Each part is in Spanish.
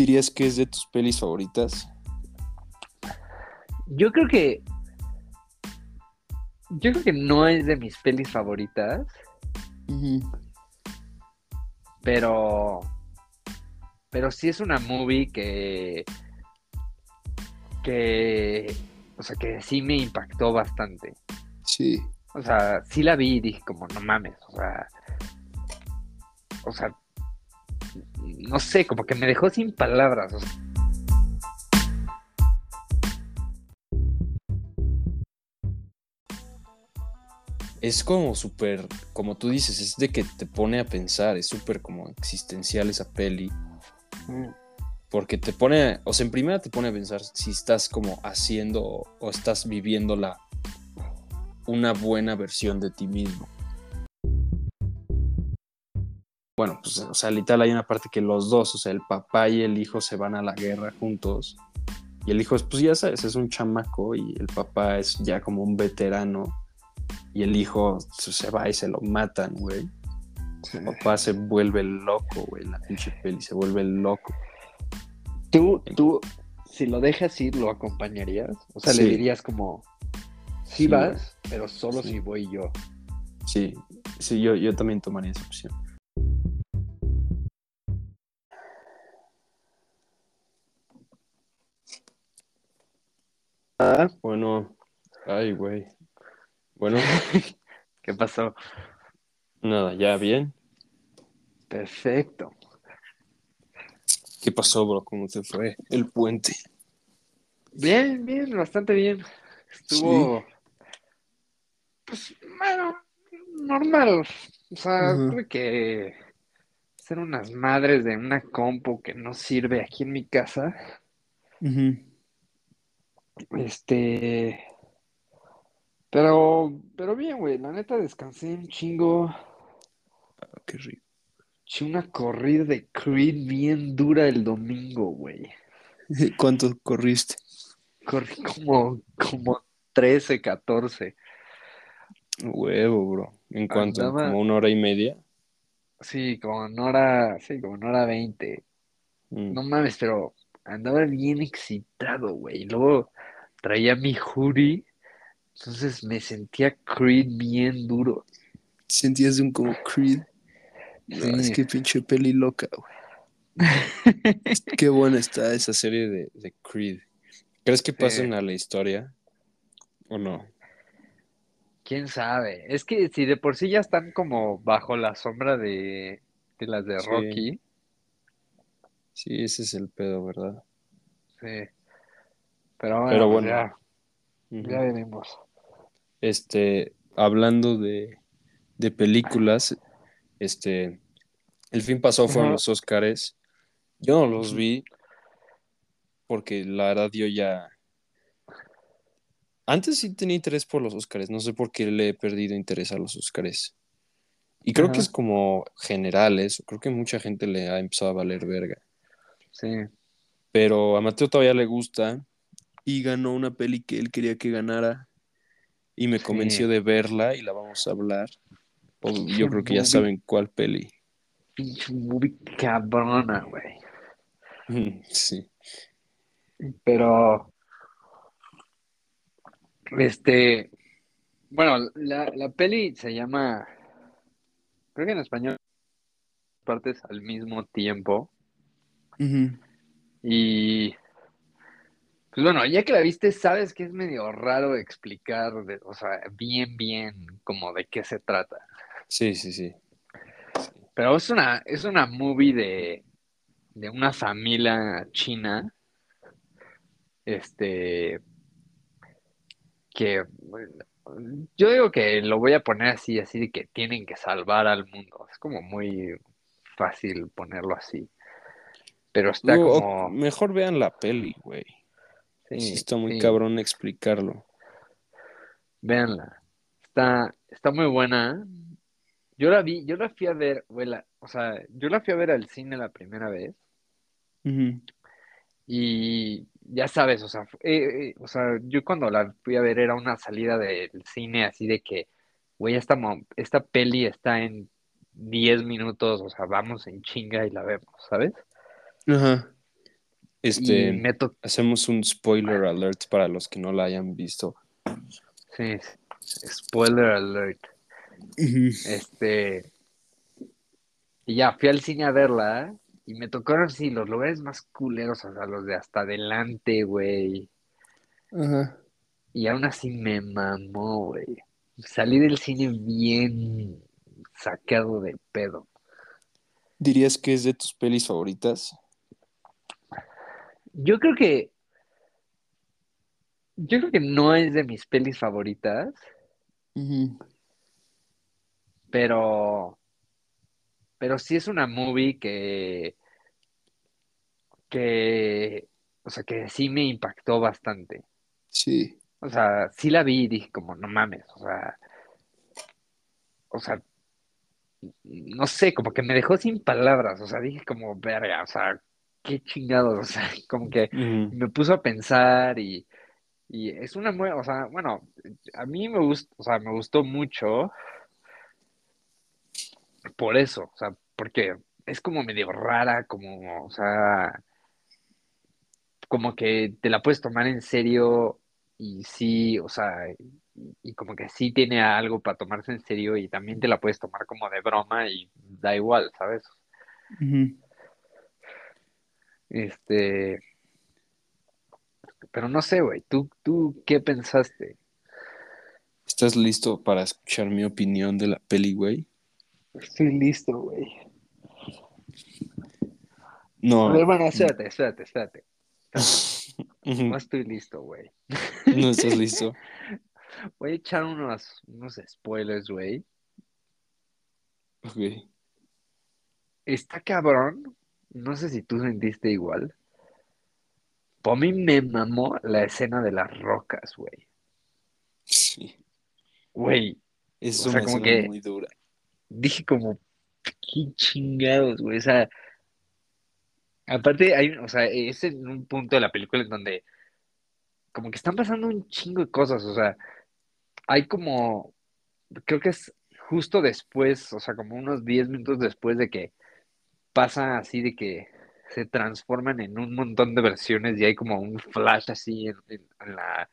dirías que es de tus pelis favoritas? Yo creo que. Yo creo que no es de mis pelis favoritas. Pero. Pero sí es una movie que. Que. O sea, que sí me impactó bastante. Sí. O sea, sí la vi y dije, como, no mames. O sea. O sea. No sé, como que me dejó sin palabras. O sea, es como súper, como tú dices, es de que te pone a pensar, es súper como existencial esa peli. Porque te pone, o sea, en primera te pone a pensar si estás como haciendo o estás viviendo la, una buena versión de ti mismo. Bueno, pues, o sea, literal hay una parte que los dos, o sea, el papá y el hijo se van a la guerra juntos. Y el hijo, pues ya sabes, es un chamaco y el papá es ya como un veterano y el hijo se va y se lo matan, güey. El papá se vuelve loco, güey, la pinche peli, se vuelve loco. Tú, tú, si lo dejas ir, ¿lo acompañarías? O sea, le dirías como, sí, vas, pero solo si voy yo. Sí, sí, yo, yo también tomaría esa opción. Ah, bueno, ay, güey. Bueno. ¿Qué pasó? Nada, ya bien. Perfecto. ¿Qué pasó, bro? ¿Cómo te fue el puente? Bien, bien, bastante bien. Estuvo. Pues, bueno, normal. O sea, tuve que hacer unas madres de una compu que no sirve aquí en mi casa. Este. Pero, pero bien, güey, la neta descansé un chingo. Ah, qué rico. Eché una corrida de Creed bien dura el domingo, güey. ¿Cuánto corriste? Corrí como, como 13, 14. Huevo, bro. ¿En cuánto? ¿Como una hora y media? Sí, como una hora, sí, como una hora veinte. Mm. No mames, pero andaba bien excitado, güey. Luego traía mi hoodie entonces me sentía Creed bien duro. Sentías un como Creed. es que pinche peli loca, güey. Qué buena está esa serie de, Creed. ¿Crees que pasen a la historia? ¿O no? Quién sabe. Es que si de por sí ya están como bajo la sombra de, las de Rocky. Sí, ese es el pedo, ¿verdad? Sí. Pero bueno, pues ya, ya veremos este, hablando de, de películas, este, el fin pasado fueron los Oscars. Yo no los vi porque la verdad yo ya... Antes sí tenía interés por los Oscars, no sé por qué le he perdido interés a los Oscars. Y creo que es como general eso, creo que mucha gente le ha empezado a valer verga. Sí. Pero a Mateo todavía le gusta y ganó una peli que él quería que ganara y me convenció de verla y la vamos a hablar. yo creo que ya saben cuál peli. Movie cabrona, güey. Sí. Pero. Este. Bueno, la, la peli se llama. Creo que en español. Partes al mismo tiempo. Y pues bueno, ya que la viste, sabes que es medio raro explicar, o sea, bien, bien, como de qué se trata. Sí, sí, sí. Pero es una, es una movie de, de una familia china, este, que yo digo que lo voy a poner así, así de que tienen que salvar al mundo. Es como muy fácil ponerlo así. Pero está como... Mejor vean la peli, güey. Sí, está muy cabrón explicarlo. Véanla. Está, está muy buena. Yo la vi, yo la fui a ver, o sea, yo la fui a ver al cine la primera vez. Y ya sabes, o sea, eh, eh, o sea, yo cuando la fui a ver era una salida del cine así de que, güey, esta, esta peli está en 10 minutos, o sea, vamos en chinga y la vemos, ¿sabes? Ajá. Este, hacemos un spoiler alert para los que no la hayan visto. Sí, spoiler alert. Este, y ya, fui al cine a verla y me tocaron, sí, los lugares más culeros, o sea, los de hasta adelante, güey. Ajá. Y aún así me mamó, güey. Salí del cine bien sacado de pedo. ¿Dirías que es de tus pelis favoritas? Yo creo que. Yo creo que no es de mis pelis favoritas. Pero. Pero sí es una movie que. Que. O sea, que sí me impactó bastante. Sí. O sea, sí la vi y dije, como, no mames. O sea. O sea. No sé, como que me dejó sin palabras. O sea, dije, como, verga, o sea, qué chingados, o sea, como que me puso a pensar y, y es una muy, o sea, bueno, a mí me gustó, o sea, me gustó mucho por eso, o sea, porque es como medio rara, como, o sea, como que te la puedes tomar en serio y sí, o sea, y, como que sí tiene algo para tomarse en serio y también te la puedes tomar como de broma y da igual, ¿sabes? Este. Pero no sé, güey. ¿Tú, ¿Tú qué pensaste? ¿Estás listo para escuchar mi opinión de la peli, güey? Estoy listo, güey. No. Ver, bueno, espérate, espérate, espérate. No estoy listo, güey. No estás listo. Voy a echar unos, unos spoilers, güey. Ok. Está cabrón no sé si tú sentiste igual. Por mí me mamó la escena de las rocas, güey. Sí. Güey. Es una escena muy dura. Dije como, qué chingados, güey. O sea, aparte hay, o sea, es en un punto de la película en donde como que están pasando un chingo de cosas, o sea, hay como, creo que es justo después, o sea, como unos 10 minutos después de que pasa así de que se transforman en un montón de versiones y hay como un flash así en, la,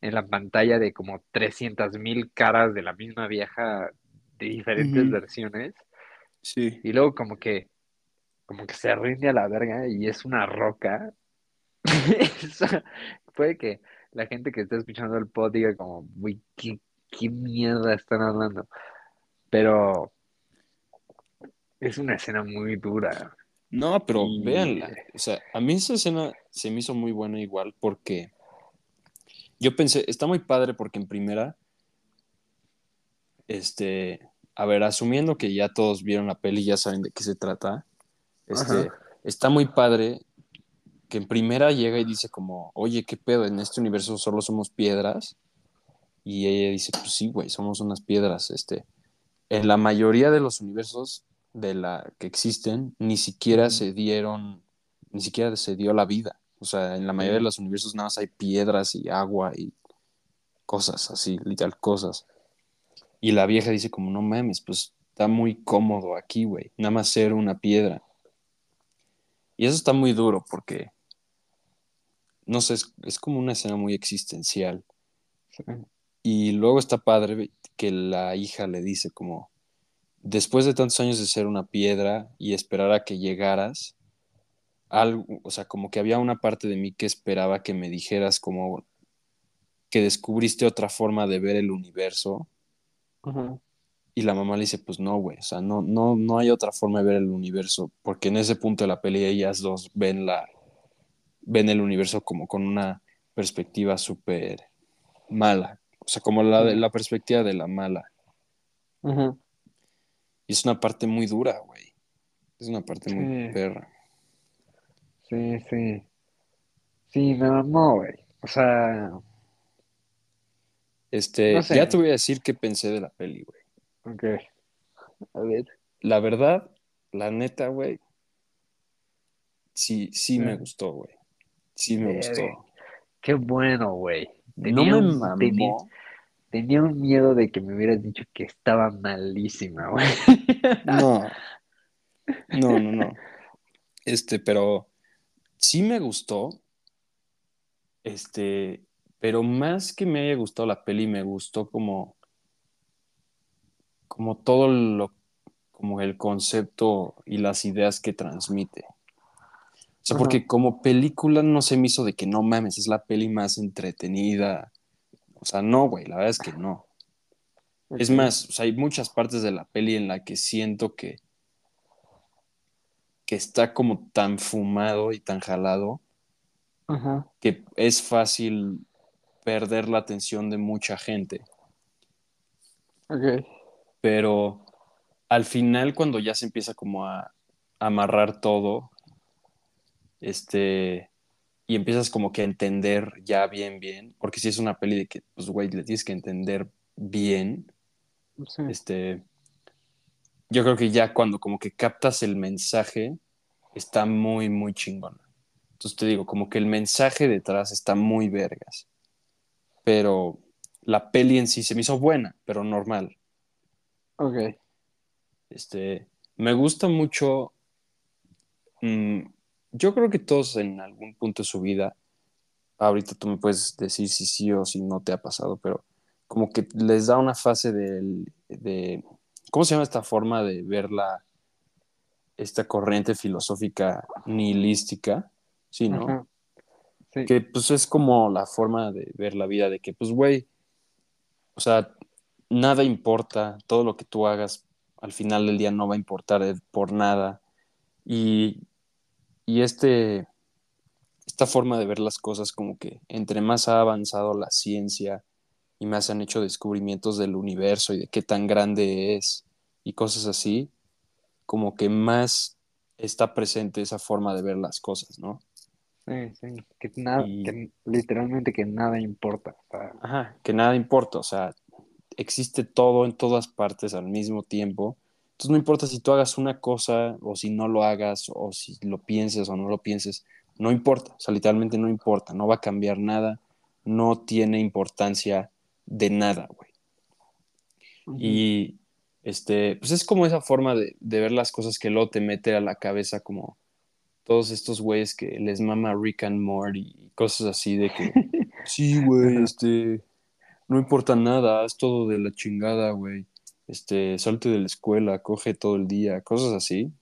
en la pantalla de como 300 mil caras de la misma vieja de diferentes versiones. Sí. Y luego como que, como que se rinde a la verga y es una roca. puede que la gente que está escuchando el pod diga como, uy, ¿qué, qué mierda están hablando. Pero es una escena muy dura. No, pero véanla. O sea, a mí esa escena se me hizo muy buena igual porque yo pensé, está muy padre porque en primera, este, a ver, asumiendo que ya todos vieron la peli y ya saben de qué se trata, este, está muy padre que en primera llega y dice como, oye, ¿qué pedo? En este universo solo somos piedras. Y ella dice, pues sí, güey, somos unas piedras. Este, en la mayoría de los universos de la que existen ni siquiera se dieron, ni siquiera se dio la vida. O sea, en la mayoría de los universos nada más hay piedras y agua y cosas así, literal cosas. Y la vieja dice como, no mames, pues está muy cómodo aquí, güey. Nada más ser una piedra. Y eso está muy duro porque, no sé, es, como una escena muy existencial. Y luego está padre que la hija le dice como, después de tantos años de ser una piedra y esperar a que llegaras, algo, o sea, como que había una parte de mí que esperaba que me dijeras como que descubriste otra forma de ver el universo. Y la mamá le dice, pues no, güey, o sea, no, no, no hay otra forma de ver el universo, porque en ese punto de la pelea ellas dos ven la, ven el universo como con una perspectiva súper mala, o sea, como la, la perspectiva de la mala. Y es una parte muy dura, güey. Es una parte muy perra. Sí, sí. Sí, me mamó, güey. O sea. Este, ya te voy a decir qué pensé de la peli, güey. Ok. A ver. La verdad, la neta, güey. Sí, sí me gustó, güey. Sí me gustó. Qué bueno, güey. No me mamó tenía un miedo de que me hubieras dicho que estaba malísima, güey. No. No, no, no. Este, pero sí me gustó, este, pero más que me haya gustado la peli, me gustó como, como todo lo, como el concepto y las ideas que transmite. O sea, porque como película no se me hizo de que no mames, es la peli más entretenida. O sea, no, güey, la verdad es que no. Es más, o sea, hay muchas partes de la peli en la que siento que, que está como tan fumado y tan jalado que es fácil perder la atención de mucha gente. Ok. Pero al final, cuando ya se empieza como a amarrar todo, este, y empiezas como que a entender ya bien, bien, porque si es una peli de que, pues, güey, le tienes que entender bien, este, yo creo que ya cuando como que captas el mensaje, está muy, muy chingona. Entonces te digo, como que el mensaje detrás está muy vergas, pero la peli en sí se me hizo buena, pero normal. Ok. Este, me gusta mucho mm, yo creo que todos en algún punto de su vida, ahorita tú me puedes decir si sí o si no te ha pasado, pero como que les da una fase de, ¿cómo se llama esta forma de ver la, esta corriente filosófica nihilística? Sí, ¿no? Sí. Que pues es como la forma de ver la vida, de que pues, güey, o sea, nada importa, todo lo que tú hagas al final del día no va a importar por nada. Y y este, esta forma de ver las cosas como que entre más ha avanzado la ciencia y más han hecho descubrimientos del universo y de qué tan grande es y cosas así, como que más está presente esa forma de ver las cosas, ¿no? Sí, sí, que, nada, que literalmente que nada importa. Ajá, que nada importa, o sea, existe todo en todas partes al mismo tiempo entonces no importa si tú hagas una cosa o si no lo hagas o si lo pienses o no lo pienses, no importa, o sea, literalmente no importa, no va a cambiar nada, no tiene importancia de nada, güey. Y este, pues es como esa forma de, ver las cosas que luego te mete a la cabeza como todos estos güeyes que les mama Rick and Morty y cosas así de que, sí, güey, este, no importa nada, es todo de la chingada, güey este, salte de la escuela, coge todo el día, cosas así.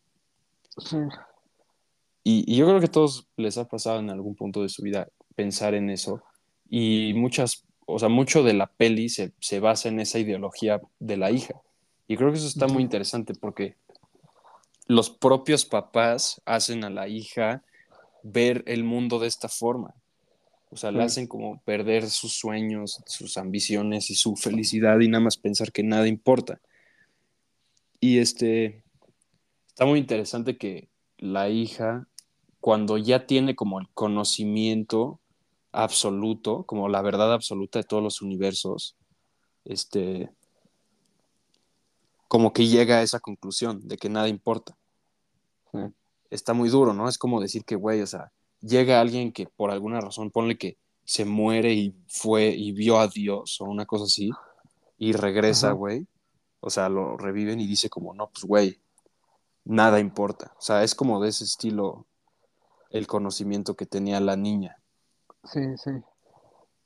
Y, yo creo que a todos les ha pasado en algún punto de su vida pensar en eso. Y muchas, o sea, mucho de la peli se, basa en esa ideología de la hija. Y creo que eso está muy interesante porque los propios papás hacen a la hija ver el mundo de esta forma. O sea, le hacen como perder sus sueños, sus ambiciones y su felicidad y nada más pensar que nada importa. Y este, está muy interesante que la hija, cuando ya tiene como el conocimiento absoluto, como la verdad absoluta de todos los universos, este, como que llega a esa conclusión de que nada importa. Está muy duro, ¿no? Es como decir que, güey, o sea, llega alguien que por alguna razón, ponle que se muere y fue y vio a Dios o una cosa así, y regresa, güey. O sea, lo reviven y dice como, no, pues, güey, nada importa. O sea, es como de ese estilo el conocimiento que tenía la niña. Sí, sí.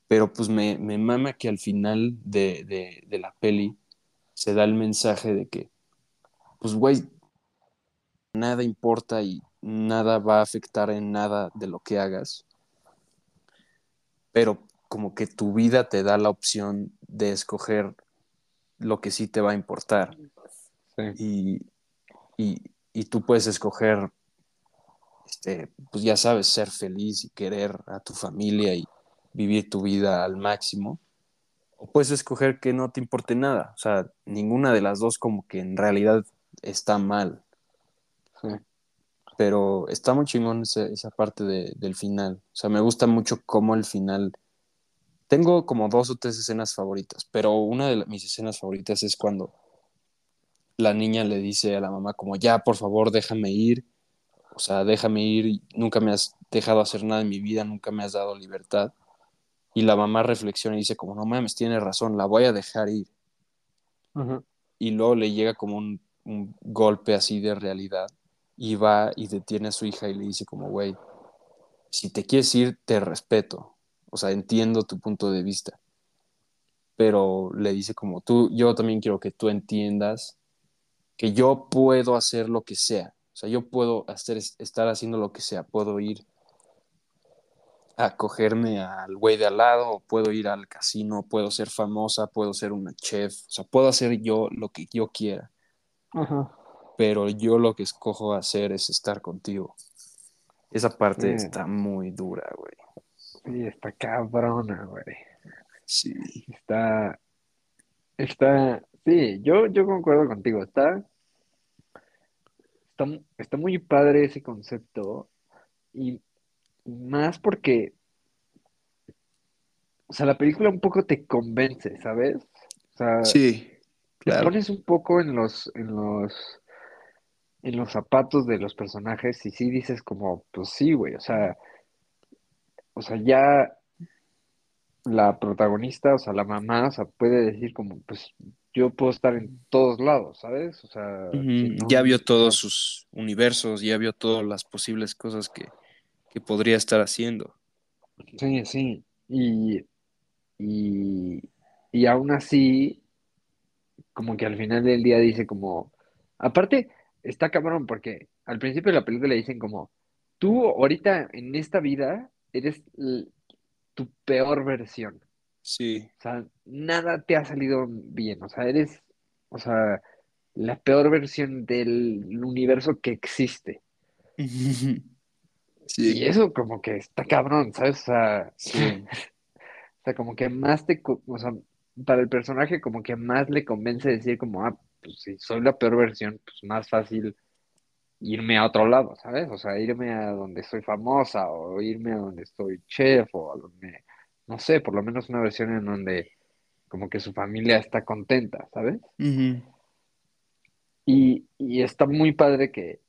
Pero pues me, me mama que al final de, de, de la peli se da el mensaje de que, pues, güey, nada importa y nada va a afectar en nada de lo que hagas, pero como que tu vida te da la opción de escoger lo que sí te va a importar. Y, tú puedes escoger, este, pues ya sabes, ser feliz y querer a tu familia y vivir tu vida al máximo. O puedes escoger que no te importe nada. O sea, ninguna de las dos como que en realidad está mal. Sí pero está muy chingón esa, parte del final. O sea, me gusta mucho cómo el final... Tengo como dos o tres escenas favoritas, pero una de mis escenas favoritas es cuando la niña le dice a la mamá como, ya, por favor, déjame ir. O sea, déjame ir, nunca me has dejado hacer nada en mi vida, nunca me has dado libertad. Y la mamá reflexiona y dice como, no mames, tiene razón, la voy a dejar ir. Y luego le llega como un, un golpe así de realidad y va y detiene a su hija y le dice como, güey, si te quieres ir, te respeto. O sea, entiendo tu punto de vista. Pero le dice como tú, yo también quiero que tú entiendas que yo puedo hacer lo que sea. O sea, yo puedo hacer, estar haciendo lo que sea. Puedo ir a cogerme al güey de al lado, puedo ir al casino, puedo ser famosa, puedo ser una chef. O sea, puedo hacer yo lo que yo quiera. Pero yo lo que escojo hacer es estar contigo. Esa parte está muy dura, güey. Sí, está cabrona, güey. Sí. Está. Está. Sí, yo, yo concuerdo contigo. Está, está. Está muy padre ese concepto. Y más porque. O sea, la película un poco te convence, ¿sabes? O sea, sí, claro. Te pones un poco en los, en los en los zapatos de los personajes y sí dices como, pues sí, güey, o sea, o sea, ya la protagonista, o sea, la mamá, o sea, puede decir como, pues yo puedo estar en todos lados, ¿sabes? O sea, ya vio todos sus universos, ya vio todas las posibles cosas que, que podría estar haciendo. Sí, sí, y, y, y aún así, como que al final del día dice como, aparte, está cabrón porque al principio de la película le dicen como, tú ahorita en esta vida eres tu peor versión. Sí. O sea, nada te ha salido bien. O sea, eres, o sea, la peor versión del universo que existe. Sí. Y eso como que está cabrón, ¿sabes? O sea, o sea, como que más te, o sea, para el personaje como que más le convence decir como, ah, pues si soy la peor versión, pues más fácil irme a otro lado, ¿sabes? O sea, irme a donde soy famosa o irme a donde estoy chef o a donde, no sé, por lo menos una versión en donde como que su familia está contenta, ¿sabes? y, y está muy padre que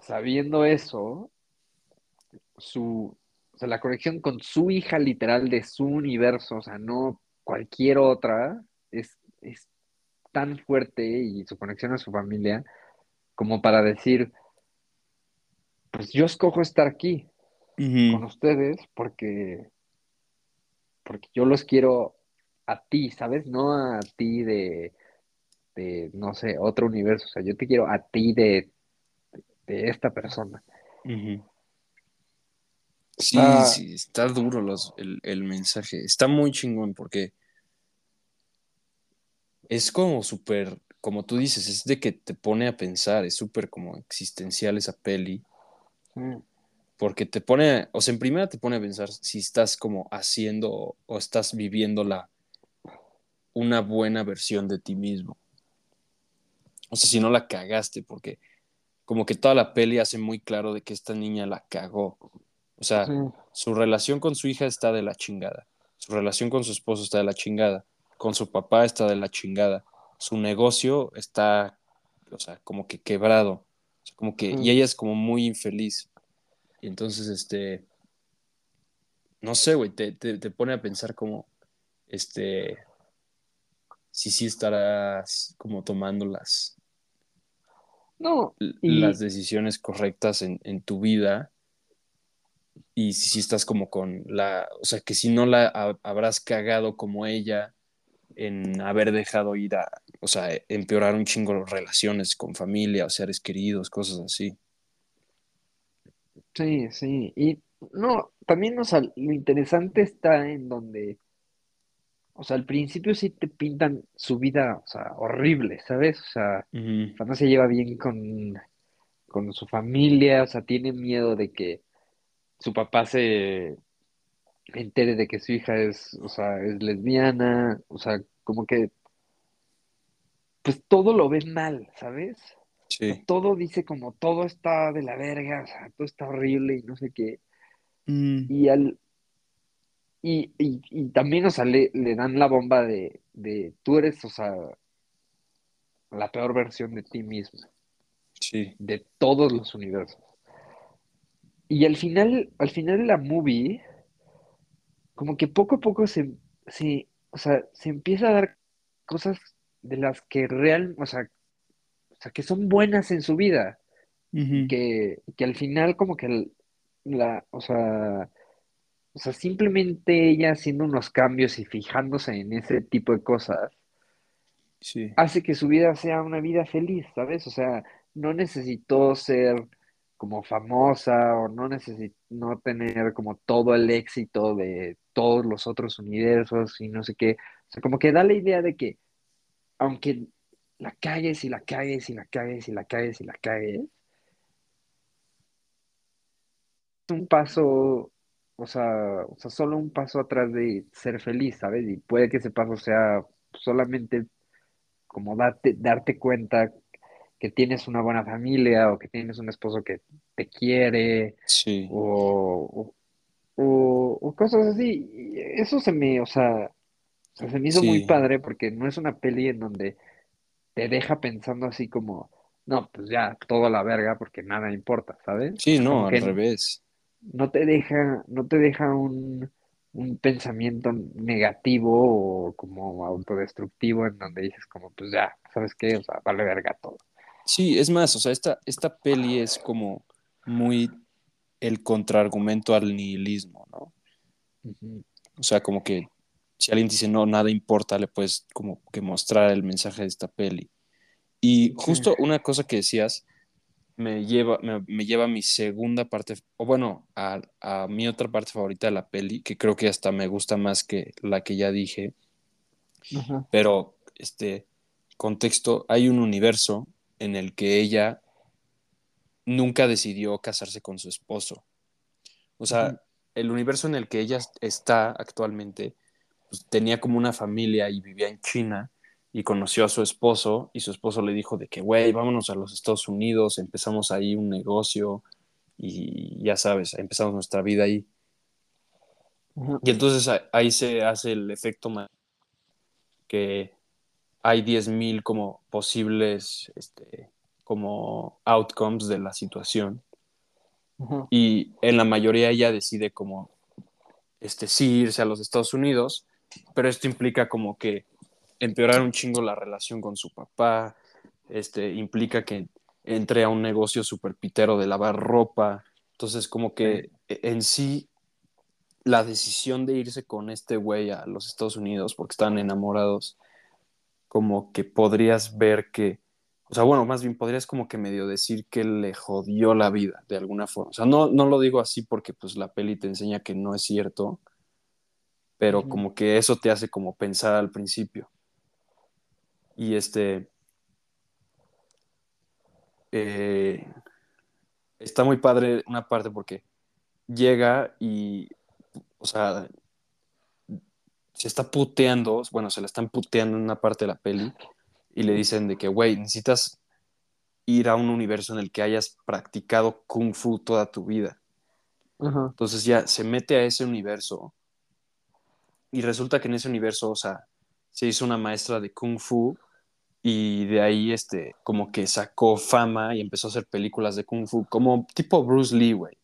sabiendo eso, su, o sea, la conexión con su hija literal de su universo, o sea, no cualquier otra, es, es tan fuerte y su conexión a su familia como para decir, pues yo escojo estar aquí con ustedes porque, porque yo los quiero a ti, ¿sabes? No a ti de, de, no sé, otro universo, o sea, yo te quiero a ti de, de esta persona. Sí, sí, está duro los, el, el mensaje, está muy chingón porque es como súper, como tú dices, es de que te pone a pensar, es súper como existencial esa peli. Mm. Porque te pone, o sea, en primera te pone a pensar si estás como haciendo o, estás viviendo la, una buena versión de ti mismo. O sea, si no la cagaste, porque como que toda la peli hace muy claro de que esta niña la cagó. O sea, su relación con su hija está de la chingada. Su relación con su esposo está de la chingada con su papá está de la chingada. Su negocio está, o sea, como que quebrado. como que, y ella es como muy infeliz. Y entonces, este, no sé, güey, te, pone a pensar como, este, si sí estarás como tomando las, no, las decisiones correctas en, en, tu vida y si sí estás como con la, o sea, que si no la habrás cagado como ella en haber dejado ir a, o sea, empeorar un chingo las relaciones con familia o seres queridos, cosas así. Sí, sí. Y no, también, o sea, lo interesante está en donde, o sea, al principio sí te pintan su vida, o sea, horrible, ¿sabes? O sea, no se lleva bien con, con su familia, o sea, tiene miedo de que su papá se entere de que su hija es, o sea, es lesbiana, o sea, como que, pues todo lo ve mal, ¿sabes? Sí. todo dice como todo está de la verga, o sea, todo está horrible y no sé qué. Mm. Y al y, y, también, o sea, le, dan la bomba de, de tú eres, o sea, la peor versión de ti mismo. Sí. De todos los universos. Y al final, al final de la movie, como que poco a poco se, se, o sea, se empieza a dar cosas de las que real, o sea, o sea que son buenas en su vida. que, que, al final como que la, o sea, o sea, simplemente ella haciendo unos cambios y fijándose en ese tipo de cosas, Sí, hace que su vida sea una vida feliz, ¿sabes? O sea, no necesitó ser como famosa o no necesitó no tener como todo el éxito de todos los otros universos y no sé qué. O sea, como que da la idea de que aunque la cagues y la cagues y la cagues y la cagues y la cagues, un paso, o sea, o sea, solo un paso atrás de ser feliz, ¿sabes? Y puede que ese paso sea solamente como darte, darte cuenta que tienes una buena familia o que tienes un esposo que te quiere sí, o, o, o- o cosas así. Y eso se me, o sea, se me hizo muy padre porque no es una peli en donde te deja pensando así como, no, pues ya, todo a la verga porque nada importa, ¿sabes? Sí, no, como al revés. no te deja, no te deja un, un pensamiento negativo o como autodestructivo en donde dices como, pues ya, ¿sabes qué? O sea, vale verga todo. Sí, es más, o sea, esta, esta peli es como muy el contraargumento al nihilismo, ¿no? O sea, como que si alguien dice no, nada importa, le puedes como que mostrar el mensaje de esta peli. Y Sí, justo una cosa que decías me lleva, me, me lleva a mi segunda parte, o bueno, a, a mi otra parte favorita de la peli, que creo que hasta me gusta más que la que ya dije, pero este contexto, hay un universo en el que ella nunca decidió casarse con su esposo. O sea, el universo en el que ella está actualmente pues, tenía como una familia y vivía en China y conoció a su esposo y su esposo le dijo de que, güey, vámonos a los Estados Unidos, empezamos ahí un negocio y ya sabes, empezamos nuestra vida ahí. Y entonces ahí se hace el efecto que hay 10.000 como posibles este, como outcomes de la situación y en la mayoría ella decide como este, sí irse a los Estados Unidos, pero esto implica como que empeorar un chingo la relación con su papá, este, implica que entre a un negocio super pitero de lavar ropa, entonces como sí, que en sí la decisión de irse con este güey a los Estados Unidos porque están enamorados, como que podrías ver que, o sea, bueno, más bien podrías como que medio decir que le jodió la vida de alguna forma. O sea, no, no lo digo así porque pues la peli te enseña que no es cierto, pero como que eso te hace como pensar al principio. Y este, eh, está muy padre una parte porque llega y, o sea, se está puteando, bueno, se la están puteando en una parte de la peli y le dicen de que, güey, necesitas ir a un universo en el que hayas practicado kung fu toda tu vida. Entonces ya se mete a ese universo y resulta que en ese universo, o sea, se hizo una maestra de kung fu y de ahí este como que sacó fama y empezó a hacer películas de kung fu como tipo Bruce Lee, güey.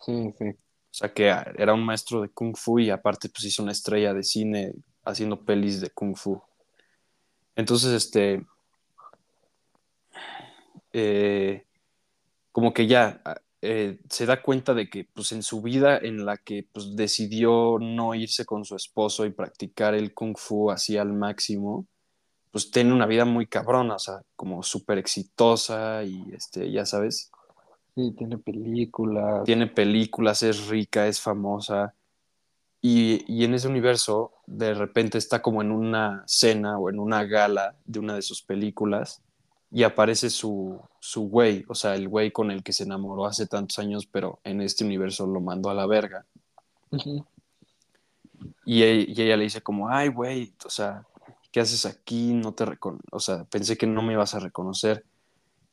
sí, sí, O sea, que era un maestro de kung fu y aparte pues hizo una estrella de cine haciendo pelis de kung fu. Entonces, este, eh, como que ya eh, se da cuenta de que pues en su vida en la que pues decidió no irse con su esposo y practicar el kung fu así al máximo, pues tiene una vida muy cabrona, o sea, como súper exitosa y este, ya sabes, sí, tiene películas, tiene películas, es rica, es famosa y, y en ese universo de repente está como en una cena o en una gala de una de sus películas y aparece su, su güey, o sea, el güey con el que se enamoró hace tantos años, pero en este universo lo mandó a la verga. Y, e- y ella le dice como, ay, güey, o sea, ¿qué haces aquí? No te o sea, pensé que no me ibas a reconocer.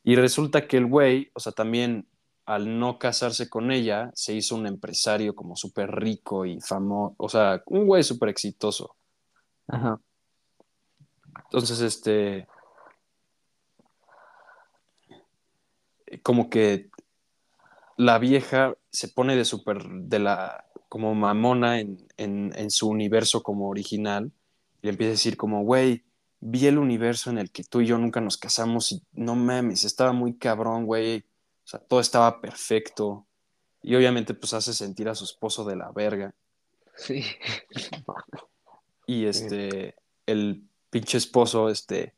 Y resulta que el güey, o sea, también al no casarse con ella, se hizo un empresario como súper rico y famoso, o sea, un güey súper exitoso. ajá, Entonces, este, como que la vieja se pone de súper, de la, como mamona en, en, en su universo como original y le empieza a decir como, güey, vi el universo en el que tú y yo nunca nos casamos y no mames, estaba muy cabrón, güey. O sea, todo estaba perfecto. Y obviamente pues hace sentir a su esposo de la verga. Sí. Y este, el pinche esposo, este,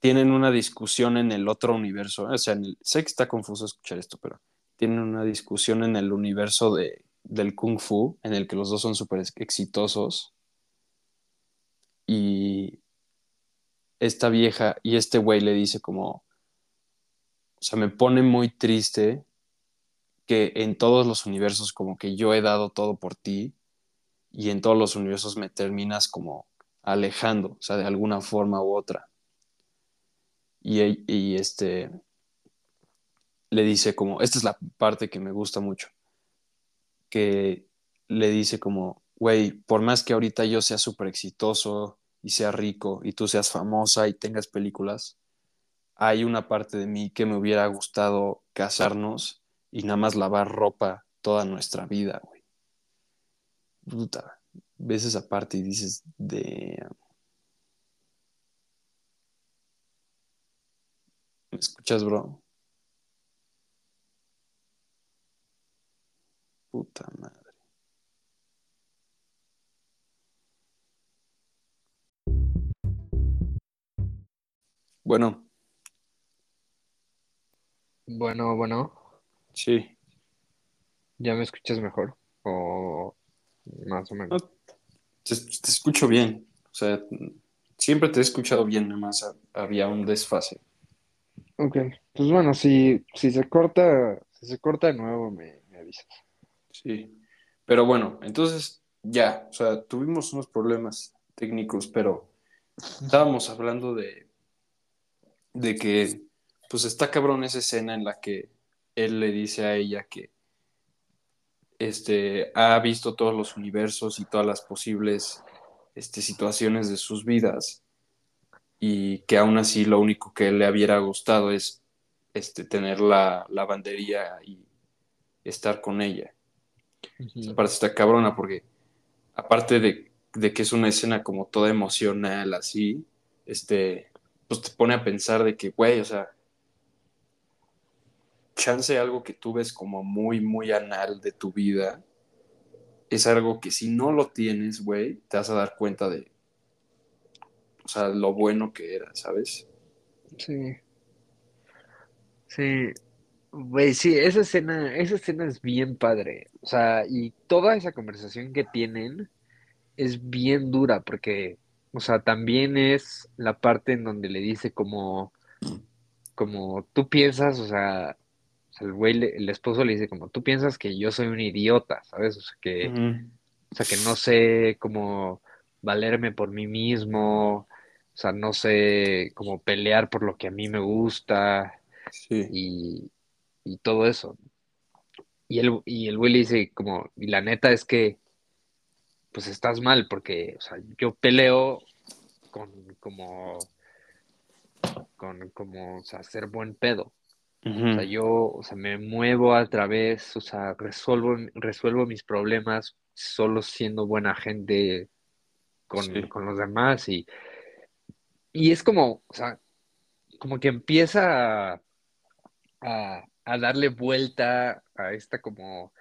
tienen una discusión en el otro universo. O sea, en el, sé que está confuso escuchar esto, pero tienen una discusión en el universo de, del kung fu, en el que los dos son súper exitosos. Y esta vieja y este güey le dice como, o sea, me pone muy triste que en todos los universos como que yo he dado todo por ti y en todos los universos me terminas como alejando, o sea, de alguna forma u otra. Y, este le dice como, esta es la parte que me gusta mucho, que le dice como, güey, por más que ahorita yo sea súper exitoso y sea rico y tú seas famosa y tengas películas, hay una parte de mí que me hubiera gustado casarnos y nada más lavar ropa toda nuestra vida, güey. Puta, ves esa parte y dices, de... ¿Me escuchas, bro? Puta madre. Bueno. Bueno, bueno. Sí. ¿Ya me escuchas mejor? O más o menos. te, escucho bien. O sea, siempre te he escuchado bien, nada más había un desfase. Ok. Pues bueno, si, si se corta, si se corta de nuevo, me, me avisas. Sí. Pero bueno, entonces ya, o sea, tuvimos unos problemas técnicos, pero estábamos hablando de de que pues está cabrón esa escena en la que él le dice a ella que este, ha visto todos los universos y todas las posibles este, situaciones de sus vidas y que aún así lo único que le hubiera gustado es este, tener la lavandería y estar con ella. Esa parte está cabrona porque aparte de, de, que es una escena como toda emocional así, este, pues te pone a pensar de que, güey, o sea, chance algo que tú ves como muy, muy anal de tu vida, es algo que si no lo tienes, güey, te vas a dar cuenta de, o sea, lo bueno que era, ¿sabes? Sí. Sí. Güey, sí, esa escena, esa escena es bien padre. O sea, y toda esa conversación que tienen es bien dura porque o sea, también es la parte en donde le dice como, como tú piensas, o sea, el güey, el esposo le dice como, tú piensas que yo soy un idiota, ¿sabes? O sea, que, o sea, que no sé cómo valerme por mí mismo, o sea, no sé cómo pelear por lo que a mí me gusta y, y todo eso. Y el, y el güey le dice como, y la neta es que pues estás mal, porque, o sea, yo peleo con como, con como, o sea, ser buen pedo. O sea, yo, o sea, me muevo a través, o sea, resuelvo, resuelvo mis problemas solo siendo buena gente con, los demás y, y es como, o sea, como que empieza a, a darle vuelta a esta como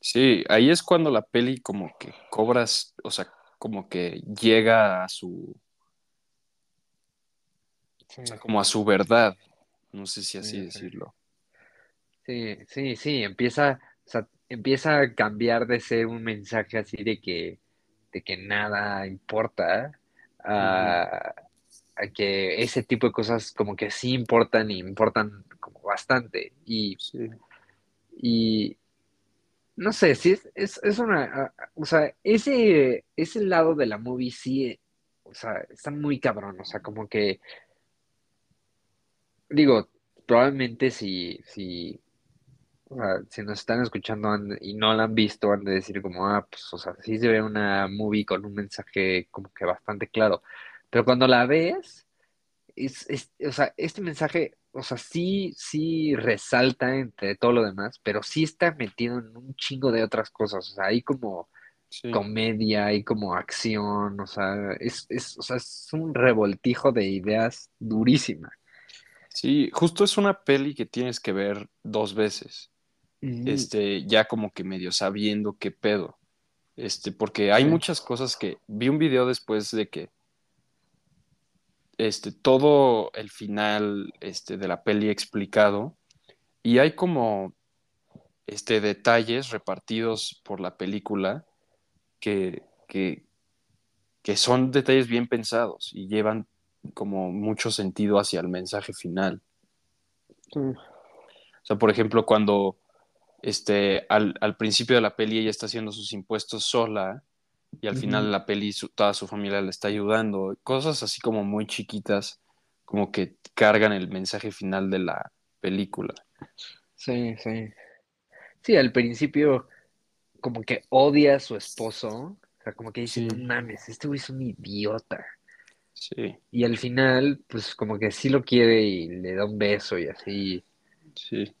Sí, ahí es cuando la peli como que cobras, o sea, como que llega a su... O sea, como a su verdad. No sé si así decirlo. Sí, sí, sí, empieza, o sea, empieza a cambiar de ser un mensaje así de que, de que nada importa a, a que ese tipo de cosas como que sí importan y importan como bastante. Y, sí. y, no sé, sí es, es, una, o sea, ese, ese lado de la movie sí, o sea, está muy cabrón, o sea, como que, digo, probablemente si, si, o sea, si nos están escuchando y no la han visto, han de decir como, ah, pues, o sea, sí se ve una movie con un mensaje como que bastante claro, pero cuando la ves, es, es, o sea, este mensaje o sea, sí, sí resalta entre todo lo demás, pero sí está metido en un chingo de otras cosas. O sea, hay como comedia, hay como acción, o sea, es, es, o sea, es un revoltijo de ideas durísima. Sí, justo es una peli que tienes que ver dos veces. este, ya como que medio sabiendo qué pedo. Este, porque hay muchas cosas que vi un video después de que este, todo el final este, de la peli explicado y hay como este, detalles repartidos por la película que, que, que son detalles bien pensados y llevan como mucho sentido hacia el mensaje final. O sea, por ejemplo, cuando este, al, principio de la peli ella está haciendo sus impuestos sola y al final de la peli toda su familia le está ayudando. Cosas así como muy chiquitas, como que cargan el mensaje final de la película. Sí, sí. Sí, al principio como que odia a su esposo, o sea, como que dice, no mames, este güey es un idiota. Sí. Y al final, pues como que sí lo quiere y le da un beso y así. Sí.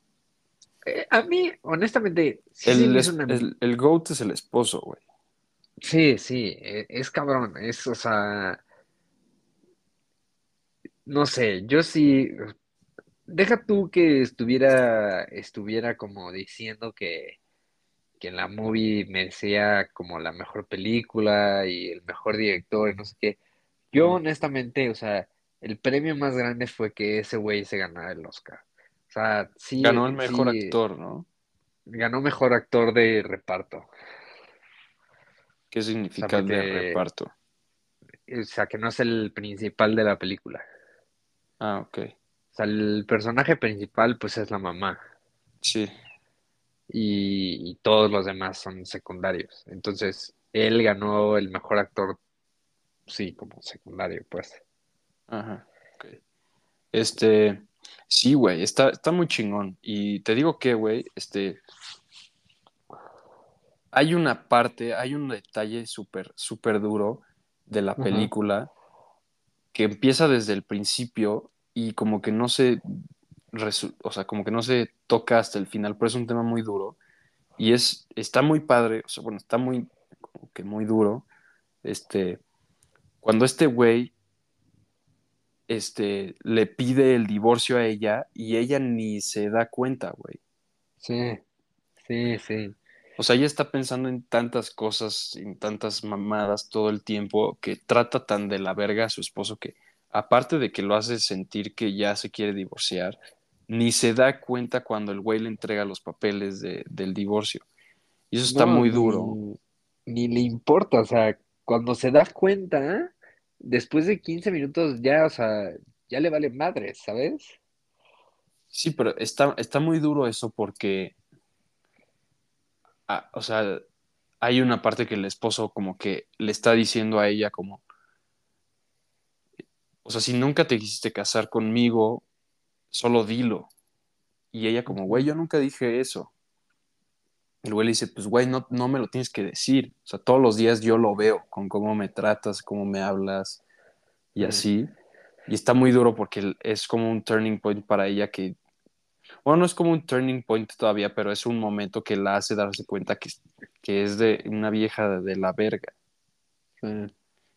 Eh, a mí, honestamente, sí el, el, GOAT es el esposo, güey. Sí, sí, e, es, cabrón, es, o sea, no sé, yo sí, deja tú que estuviera, estuviera como diciendo que, que la movie merecía como la mejor película y el mejor director y no sé qué. Yo honestamente, o sea, el premio más grande fue que ese güey se ganara el Oscar. O sea, sí. Ganó el mejor actor, ¿no? Ganó mejor actor de reparto. ¿Qué significa el de reparto? O sea, que no es el principal de la película. Ah, ok. O sea, el personaje principal, pues es la mamá. Sí. Y, y todos los demás son secundarios. Entonces, él ganó el mejor actor, sí, como secundario, pues. Ajá, ok. Este, Sí, güey, está, está muy chingón. Y te digo que, güey, este. Hay una parte, hay un detalle súper, súper duro de la película que empieza desde el principio y como que no se. O sea, como que no se toca hasta el final, pero es un tema muy duro. Y es, está muy padre, o sea, bueno, está muy, como que muy duro. Este, cuando este güey este, le pide el divorcio a ella y ella ni se da cuenta, güey. Sí, sí, sí. O sea, ella está pensando en tantas cosas, en tantas mamadas todo el tiempo, que trata tan de la verga a su esposo que, aparte de que lo hace sentir que ya se quiere divorciar, ni se da cuenta cuando el güey le entrega los papeles del divorcio. Y eso está muy duro. Ni, ni, le importa, o sea, cuando se da cuenta, después de 15 minutos ya, o sea, ya le vale madre, ¿sabes? Sí, pero está, está muy duro eso porque, ah, o sea, hay una parte que el esposo como que le está diciendo a ella como, o sea, si nunca te quisiste casar conmigo, solo dilo. Y ella como, güey, yo nunca dije eso. El güey le dice, pues güey, no, no me lo tienes que decir. O sea, todos los días yo lo veo con cómo me tratas, cómo me hablas y así. Y está muy duro porque es como un turning point para ella que, bueno, no es como un turning point todavía, pero es un momento que la hace darse cuenta que, que es de una vieja de, la verga.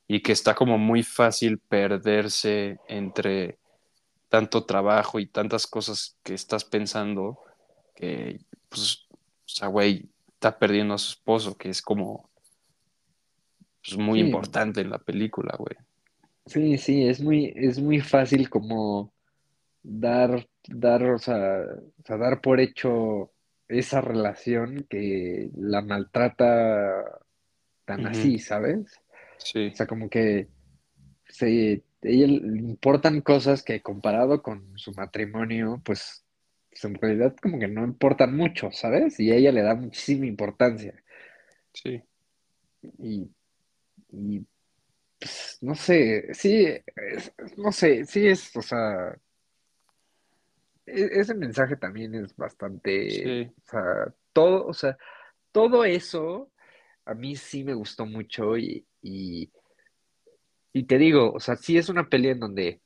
Y que está como muy fácil perderse entre tanto trabajo y tantas cosas que estás pensando que, pues, sea, güey, está perdiendo a su esposo, que es como pues, muy importante en la película, güey. Sí, sí, es muy, es muy fácil como dar, dar, o sea, dar por hecho esa relación que la maltrata tan así, ¿sabes? Sí. O sea, como que se, ella le importan cosas que comparado con su matrimonio, pues pues, en realidad como que no importan mucho, ¿sabes? Y a ella le da muchísima importancia. Sí. Y, y pues, no sé, sí, no sé, sí es, o sea, e, ese mensaje también es bastante, o sea, todo, o sea, todo eso a mí sí me gustó mucho y, y, y te digo, o sea, sí es una peli en donde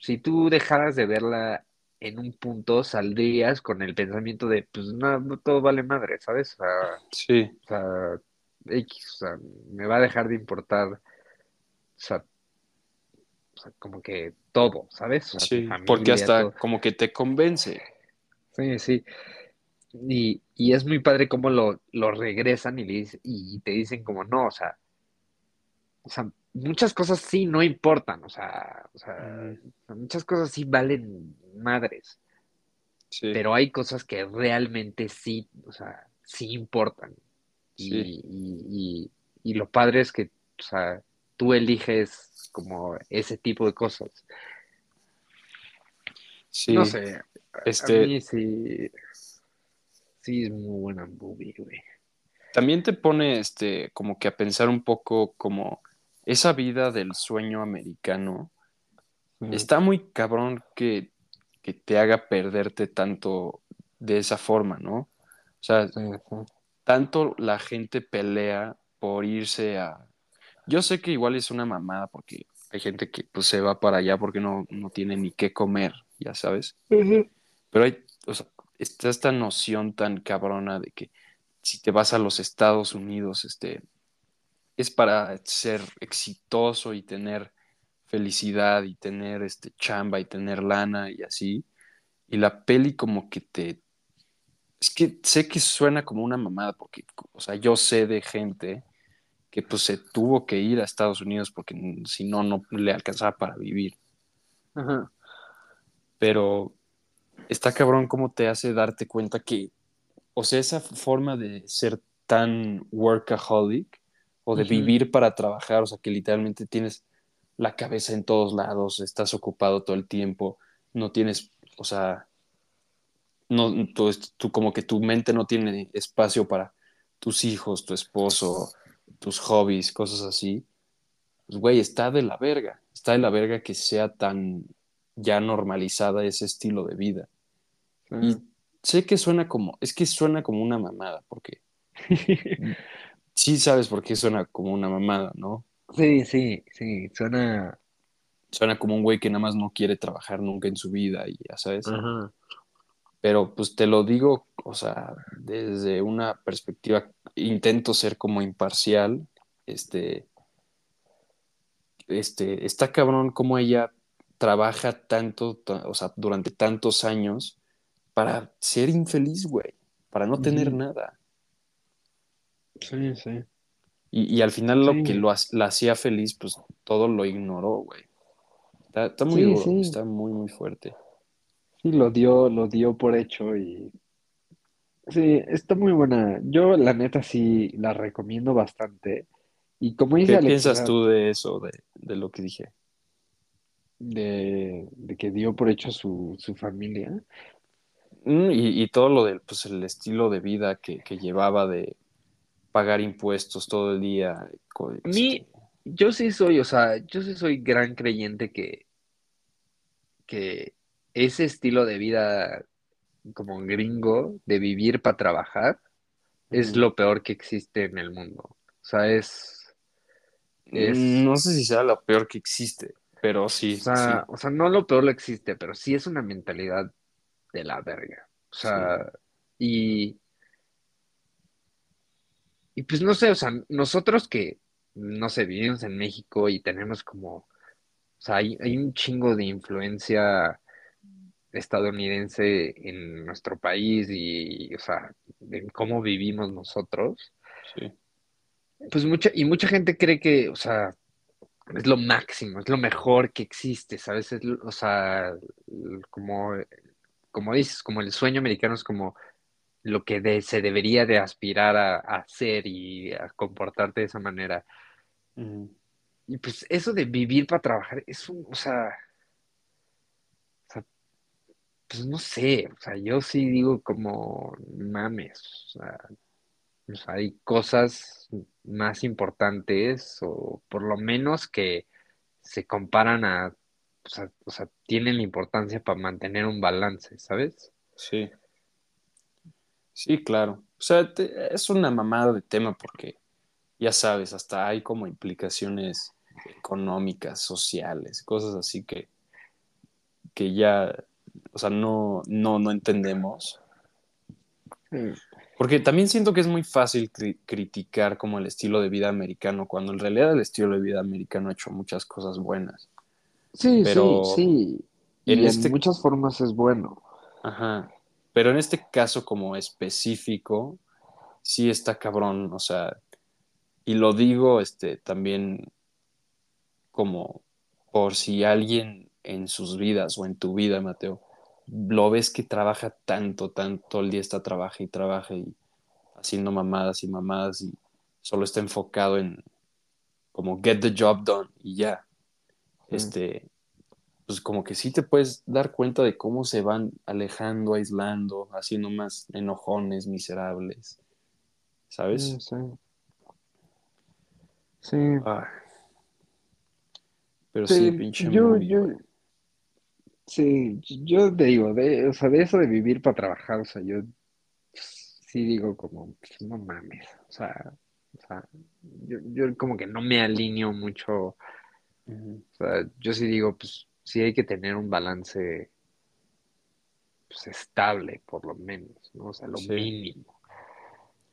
si tú dejaras de verla en un punto saldrías con el pensamiento de, pues no, todo vale madre, ¿sabes? O sea, sí. O sea, X, o sea, me va a dejar de importar, o sea, como que todo, ¿sabes? sí, porque hasta como que te convence. Sí, sí. Y, y es muy padre cómo lo, lo regresan y, le y te dicen como no, o sea, o sea, muchas cosas sí no importan, o sea, o sea, muchas cosas sí valen madres, Sí, pero hay cosas que realmente sí, o sea, sí importan. sí, Y, y, y, y lo padre es que, o sea, tú eliges como ese tipo de cosas. No sí. sé, a a Este, mí sí, sí es muy buena movie, güey. también te pone, este, como que a pensar un poco como esa vida del sueño americano. Está muy cabrón que, que te haga perderte tanto de esa forma, ¿no? O sea, Sí, sí. tanto la gente pelea por irse a... Yo sé que igual es una mamada porque hay gente que pues, se va para allá porque no, no tiene ni qué comer, ya sabes. Pero hay, o sea, está esta noción tan cabrona de que si te vas a los Estados Unidos, este, es para ser exitoso y tener felicidad y tener este chamba y tener lana y así. Y la peli como que te... Es que sé que suena como una mamada porque, o sea, yo sé de gente que pues se tuvo que ir a Estados Unidos porque si no, no le alcanzaba para vivir. Ajá. Pero está cabrón cómo te hace darte cuenta que, o sea, esa forma de ser tan workaholic o de vivir para trabajar, o sea, que literalmente tienes la cabeza en todos lados, estás ocupado todo el tiempo, no tienes, o sea, no, tú, tú como que tu mente no tiene espacio para tus hijos, tu esposo, tus hobbies, cosas así. Pues, güey, está de la verga, está de la verga que sea tan ya normalizada ese estilo de vida. Y sé que suena como, es que suena como una mamada, porque sí sabes por qué suena como una mamada, ¿no? Sí, sí, sí, suena. Suena como un güey que nada más no quiere trabajar nunca en su vida y ya sabes. Ajá. Pero pues te lo digo, o sea, desde una perspectiva, intento ser como imparcial, este, este, está cabrón como ella trabaja tanto, ta- o sea, durante tantos años para ser infeliz, güey, para no tener nada. Sí, sí. Y, y al final lo que lo, la hacía feliz, pues todo lo ignoró, güey. Está, está muy sí, duro, sí. está muy, muy fuerte. Sí, lo dio, lo dio por hecho y sí, está muy buena. Yo, la neta, sí la recomiendo bastante. Y como dice ¿Qué piensas tú de eso, de, de lo que dije? de, de que dio por hecho su, su familia. Mm, Y, y todo lo del, pues el estilo de vida que, que llevaba de pagar impuestos todo el día, este, mí, yo sí soy, o sea, yo sí soy gran creyente que, que ese estilo de vida como gringo, de vivir para trabajar, es lo peor que existe en el mundo. O sea, es, es, no sé si sea lo peor que existe, pero o sí, sea, sí, o sea, no lo peor lo existe, pero sí es una mentalidad de la verga. O sí. sea, y, y pues no sé, o sea, nosotros que, no sé, vivimos en México y tenemos como, o sea, hay, hay un chingo de influencia estadounidense en nuestro país y, o sea, en cómo vivimos nosotros. sí. Pues mucha, y mucha gente cree que, o sea, es lo máximo, es lo mejor que existe, ¿sabes? Es o sea, como, como dices, como el sueño americano es como lo que de- se debería de aspirar a, a hacer y a comportarte de esa manera. Y pues eso de vivir para trabajar es un, o sea, o sea, pues no sé, o sea, yo sí digo como mames, o sea, o sea, hay cosas más importantes o por lo menos que se comparan a, o sea, o sea, tienen importancia para mantener un balance, ¿sabes? Sí, sí, claro. O sea, te- es una mamada de tema porque ya sabes, hasta hay como implicaciones económicas, sociales, cosas así que, que ya, o sea, no, no, no entendemos. Porque también siento que es muy fácil cri- criticar como el estilo de vida americano, cuando en realidad el estilo de vida americano ha hecho muchas cosas buenas. Sí, sí, Pero sí. Y en este, muchas formas es bueno. ajá, pero en este caso como específico, sí está cabrón, o sea, y lo digo este, también como por si alguien en sus vidas o en tu vida, Mateo, lo ves que trabaja tanto, tanto, el día está trabaja y trabaja y haciendo mamadas y mamadas y solo está enfocado en como get the job done y ya. Este, pues como que sí te puedes dar cuenta de cómo se van alejando, aislando, haciendo más enojones, miserables. ¿Sabes? Sí. Sí. Pero sí, pinche yo, yo, Sí, yo te digo, de, o sea, de eso de vivir para trabajar, o sea, yo sí digo como, pues, no mames, o sea, o sea yo, yo como que no me alineo mucho, o sea, yo sí digo, pues sí hay que tener un balance pues, estable, por lo menos, ¿no? O sea, lo mínimo.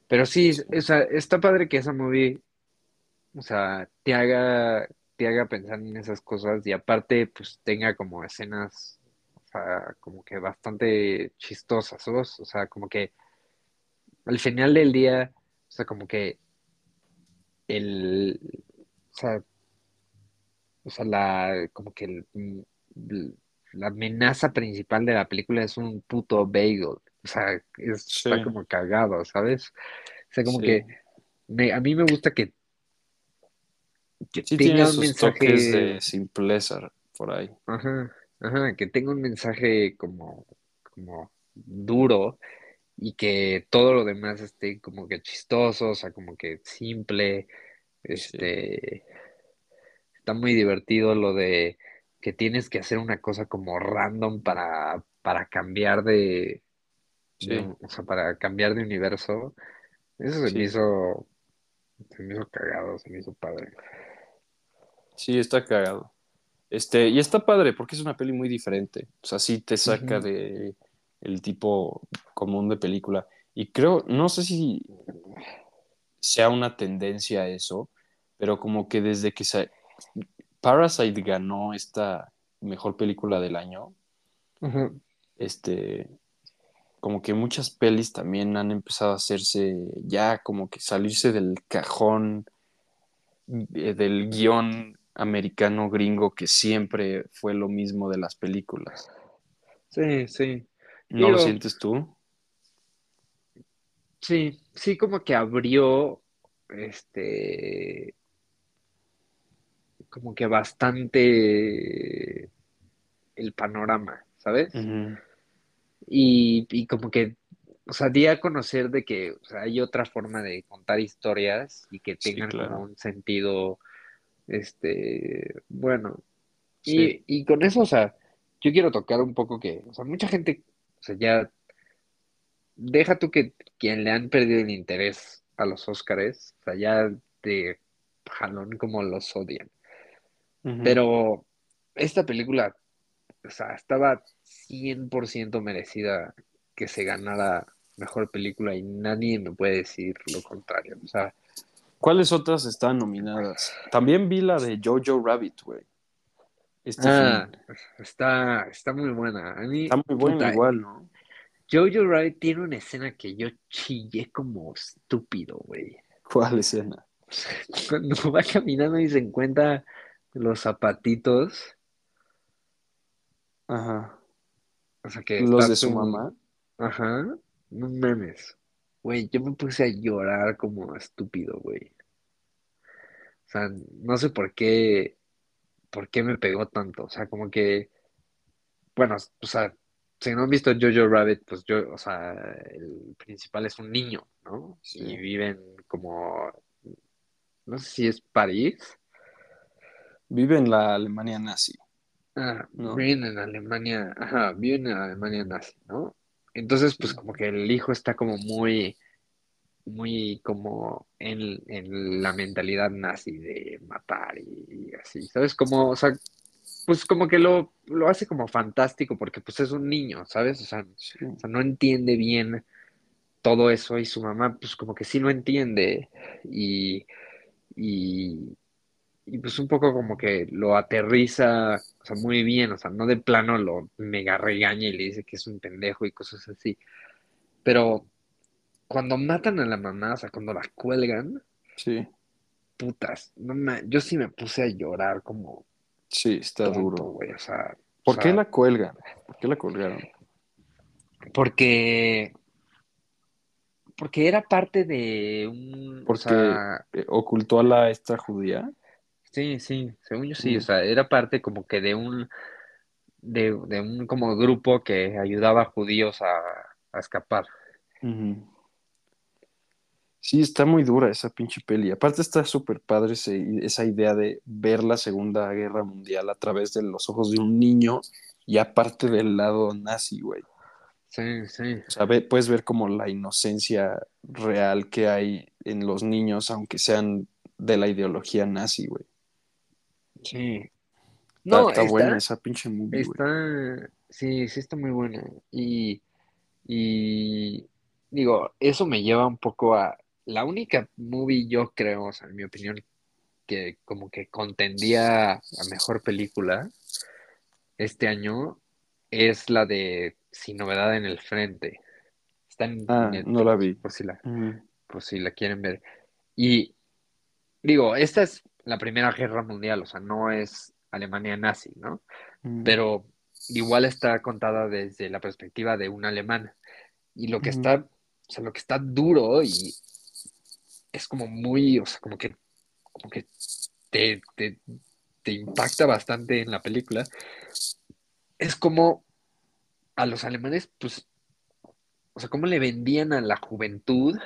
Pero sí, o sea, está padre que esa movie, o sea, te haga te haga pensar en esas cosas y aparte pues tenga como escenas, o sea, como que bastante chistosas, O sea, como que al final del día, o sea, como que el, o sea, o sea, la, como que el, la amenaza principal de la película es un puto bagel, o sea, está como cagado, ¿sabes? O sea, como que a mí me gusta que que tenga un mensaje de simpleza por ahí. Ajá, ajá, que tenga un mensaje como, como duro y que todo lo demás esté como que chistoso, o sea, como que simple. Este está muy divertido lo de que tienes que hacer una cosa como random para, para cambiar de, o sea, para cambiar de universo. Eso se me hizo, se me hizo cagado, se me hizo padre. Sí, está cagado. Este, y está padre porque es una peli muy diferente. O sea, sí te saca de el tipo común de película. Y creo, no sé si sea una tendencia a eso, pero como que desde que se... Parasite ganó esta mejor película del año, este, como que muchas pelis también han empezado a hacerse ya como que salirse del cajón eh, del guion americano gringo que siempre fue lo mismo de las películas. Sí, sí. ¿No lo sientes tú? Sí, sí, como que abrió este como que bastante el panorama, ¿sabes? y, y, como que, o sea, di a conocer de que hay otra forma de contar historias y que tengan como un sentido este, bueno, y, con eso, o sea, yo quiero tocar un poco que, o sea, mucha gente, o sea, ya, deja tú que quien le han perdido el interés a los Óscares, o sea, ya de jalón como los odian. Pero esta película, o sea, estaba 100% merecida que se ganara mejor película y nadie me puede decir lo contrario. O sea, ¿Cuáles otras están nominadas? También vi la de Jojo Rabbit, güey. Este ah, está, está muy buena. está muy buena igual, ¿no? Jojo Rabbit tiene una escena que yo chillé como estúpido, güey. ¿Cuál escena? Cuando va caminando y se encuentra los zapatitos. Ajá. O sea que. Los de su mamá. Ajá. No memes. Güey, yo me puse a llorar como estúpido, güey. O sea, no sé por qué, por qué me pegó tanto. O sea, como que, bueno, o sea, si no han visto Jojo Rabbit, pues yo, o sea, el principal es un niño, ¿no? Y viven como, no sé si es París. Vive en la Alemania nazi. Ah, viven en Alemania, ajá, viven en Alemania nazi, ¿no? Entonces, pues como que el hijo está como muy, muy como en, la mentalidad nazi de matar y, así, ¿sabes? Como, o sea, pues como que lo, lo, hace como fantástico porque pues es un niño, ¿sabes? O sea, no entiende bien todo eso y su mamá pues como que sí lo entiende y, y, y pues un poco como que lo aterriza, o sea, muy bien, o sea, no de plano lo mega regaña y le dice que es un pendejo y cosas así. Pero cuando matan a la mamá, o sea, cuando la cuelgan, Sí, putas, no me, yo sí me puse a llorar como sí, está tonto, duro. o sea, o ¿Por qué la cuelgan? ¿Por qué la colgaron? porque, porque era parte de un, o Porque sea, ocultó a la esta judía. Sí, sí, según yo sí, o sea, era parte como que de un, de, de un como grupo que ayudaba a judíos a, a escapar. Sí, está muy dura esa pinche peli. Aparte está súper padre ese- esa idea de ver la Segunda Guerra Mundial a través de los ojos de un niño y aparte del lado nazi, güey. Sí, sí, O sea, ve- puedes ver como la inocencia real que hay en los niños, aunque sean de la ideología nazi, güey. Sí. Está, No, está buena esa pinche movie, güey. está, sí, sí está muy buena. Y, y digo, eso me lleva un poco a la única movie, yo creo, o sea, en mi opinión, que como que contendía a mejor película este año es la de Sin Novedad en el Frente. Está en Ah, no la vi. por si la, Mm, por si la quieren ver. Y digo, esta es la Primera Guerra Mundial, o sea, no es Alemania nazi, ¿no? mm, Pero igual está contada desde la perspectiva de un alemán. Y lo que mm. está, o sea, lo que está duro y es como muy, o sea, como que, como que te, te, te impacta bastante en la película, es como a los alemanes, pues, o sea, cómo le vendían a la juventud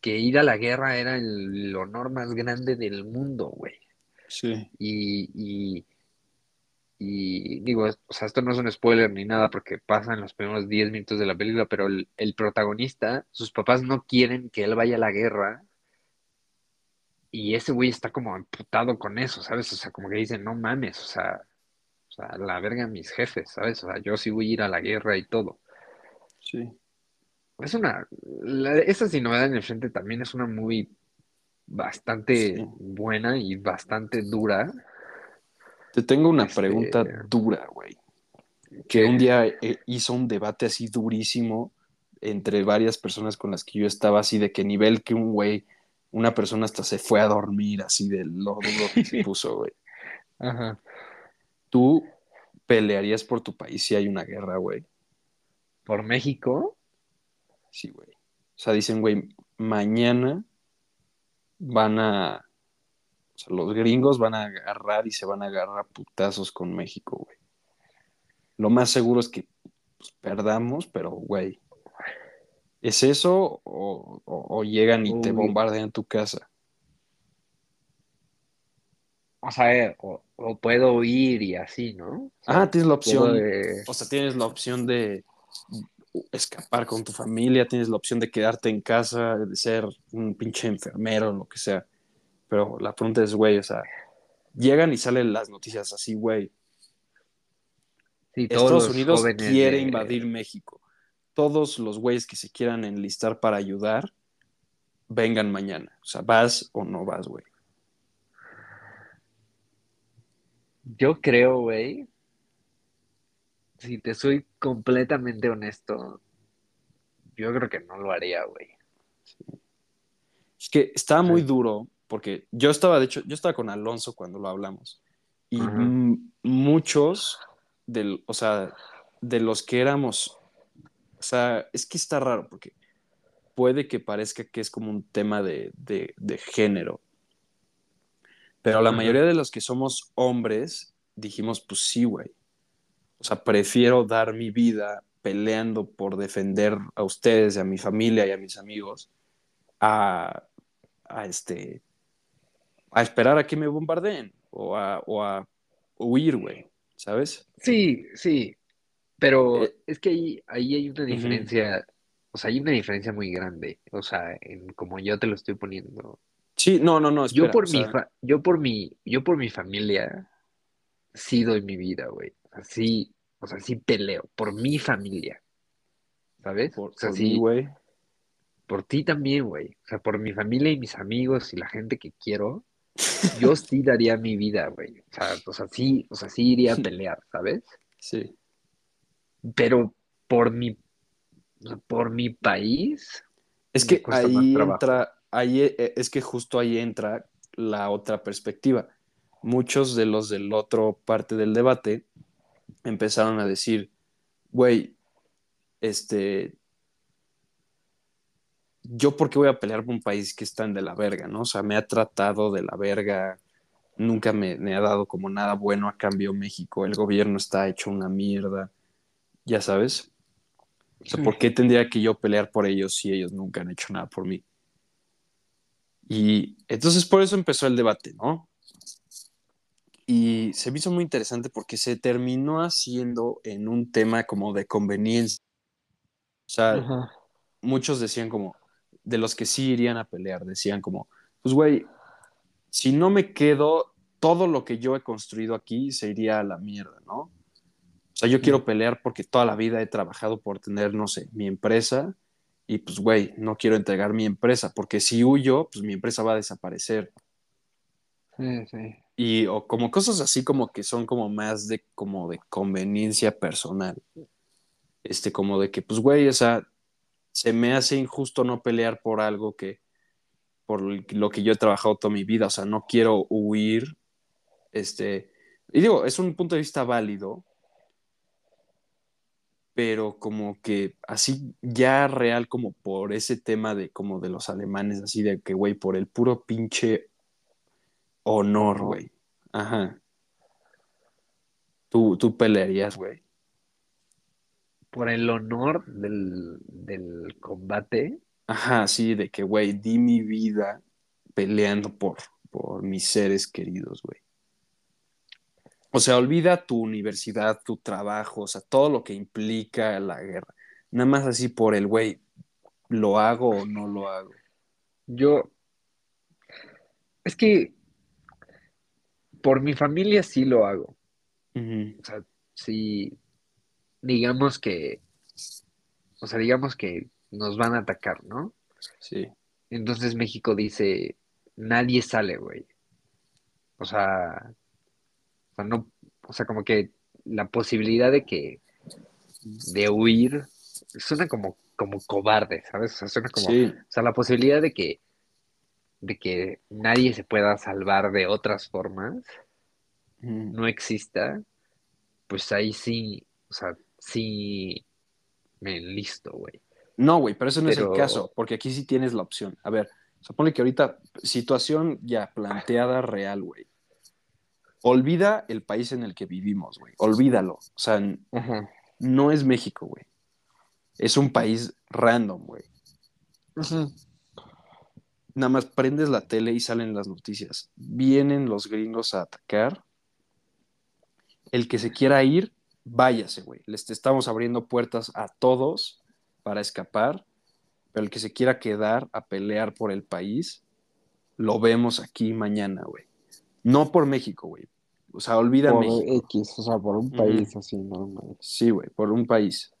que ir a la guerra era el honor más grande del mundo, güey. Sí. Y, y, y digo, o sea, esto no es un spoiler ni nada porque pasa en los primeros 10 minutos de la película, pero el, el protagonista, sus papás no quieren que él vaya a la guerra y ese güey está como amputado con eso, ¿sabes? O sea, como que dice, no mames, o sea, o sea, la verga mis jefes, ¿sabes? O sea, yo sí voy a ir a la guerra y todo. Sí. Es una, la- esa sin novedad en el frente también es una muy bastante Sí. buena y bastante dura. Te tengo una Este, pregunta dura, güey. Que un día eh, hizo un debate así durísimo entre varias personas con las que yo estaba, así de qué nivel que un güey, una persona hasta se fue a dormir, así de lo duro que se puso, güey. Ajá. ¿Tú pelearías por tu país si hay una guerra, güey? Por México, Sí, güey. O sea, dicen, güey, mañana van a. O sea, los gringos van a agarrar y se van a agarrar putazos con México, güey. Lo más seguro es que pues, perdamos, pero, güey. ¿Es eso o, o- o llegan y te bombardean tu casa? o sea, o, o puedo ir y así, ¿no? Sea, Ah, tienes la puedo opción. de- O sea, tienes la opción de escapar con tu familia, tienes la opción de quedarte en casa, de ser un pinche enfermero, lo que sea. Pero la pregunta es, güey, o sea, llegan y salen las noticias así, güey. sí, Estados Unidos quiere de- invadir México. Todos los güeyes que se quieran enlistar para ayudar, vengan mañana. O sea, ¿vas o no vas, güey? Yo creo, güey, si te soy completamente honesto, yo creo que no lo haría, güey. Es que estaba muy duro, porque yo estaba, de hecho, yo estaba con Alonso cuando lo hablamos. Y muchos, del, o sea, de los que éramos, o sea, es que está raro, porque puede que parezca que es como un tema de, de- de género. Pero la mayoría de los que somos hombres dijimos, pues sí, güey. O sea, prefiero dar mi vida peleando por defender a ustedes, y a mi familia y a mis amigos, a, a este, a esperar a que me bombardeen o a, o a huir, güey, ¿sabes? Sí, sí, pero Eh, es que ahí, ahí hay una diferencia, o sea, hay una diferencia muy grande, o sea, en como yo te lo estoy poniendo. Sí, no, no, no, Yo por mi sea, fa- yo por mi, yo por mi familia sí doy mi vida, güey. Sea, sí, o sea, sí peleo por mi familia, ¿sabes? por, O sea, por sí, güey. por ti también, güey. O sea, por mi familia y mis amigos y la gente que quiero, yo sí daría mi vida, güey. O sea, o sea, sí, o sea, sí iría a pelear, ¿sabes? Sí. Pero por mi, por mi país. Es que ahí entra, ahí, eh, es que justo ahí entra la otra perspectiva. Muchos de los del otro parte del debate empezaron a decir, güey, este, yo por qué voy a pelear por un país que está en de la verga, ¿no? O sea, me ha tratado de la verga, nunca me, me ha dado como nada bueno a cambio México, el gobierno está hecho una mierda, ya sabes. O sea, ¿por qué tendría que yo pelear por ellos si ellos nunca han hecho nada por mí? Y entonces por eso empezó el debate, ¿no? Y se me hizo muy interesante porque se terminó haciendo en un tema como de conveniencia. O sea, Ajá. muchos decían como, de los que sí irían a pelear, decían como, pues güey, si no me quedo, todo lo que yo he construido aquí se iría a la mierda, ¿no? O sea, yo quiero pelear porque toda la vida he trabajado por tener, no sé, mi empresa y pues, güey, no quiero entregar mi empresa porque si huyo, pues mi empresa va a desaparecer. Sí, sí. Y o como cosas así como que son como más de como de conveniencia personal. Este, como de que, pues, güey, o sea, se me hace injusto no pelear por algo que, por lo que yo he trabajado toda mi vida. O sea, no quiero huir. Este, y digo, es un punto de vista válido, pero como que así ya real como por ese tema de como de los alemanes, así de que, güey, por el puro pinche honor, güey. Ajá. Tú, tú pelearías, güey. Por el honor del, del combate. Ajá, sí, de que, güey, di mi vida peleando por, por mis seres queridos, güey. O sea, olvida tu universidad, tu trabajo, o sea, todo lo que implica la guerra. Nada más así por el, güey, ¿lo hago o no lo hago? Yo. Es que por mi familia sí lo hago. O sea, sí. Digamos que. O sea, digamos que nos van a atacar, ¿no? Sí, Entonces México dice, nadie sale, güey. O sea, o sea, no, o sea, como que la posibilidad de que, de huir, suena como, como cobarde, ¿sabes? O sea, suena como, sí, o sea, la posibilidad de que, de que nadie se pueda salvar de otras formas ujú. no exista, pues ahí sí, o sea, sí me enlisto, güey. No, güey, pero eso no es el caso, porque aquí sí tienes la opción. A ver, supone que ahorita, situación ya planteada real, güey. Olvida el país en el que vivimos, güey. Olvídalo. O sea, Ajá. no es México, güey. Es un país random, güey. Nada más prendes la tele y salen las noticias. Vienen los gringos a atacar. El que se quiera ir, váyase, güey. Les estamos abriendo puertas a todos para escapar. Pero el que se quiera quedar a pelear por el país, lo vemos aquí mañana, güey. No por México, güey. O sea, olvida Por México. X, o sea, por un país así normal. Sí, güey, por un país.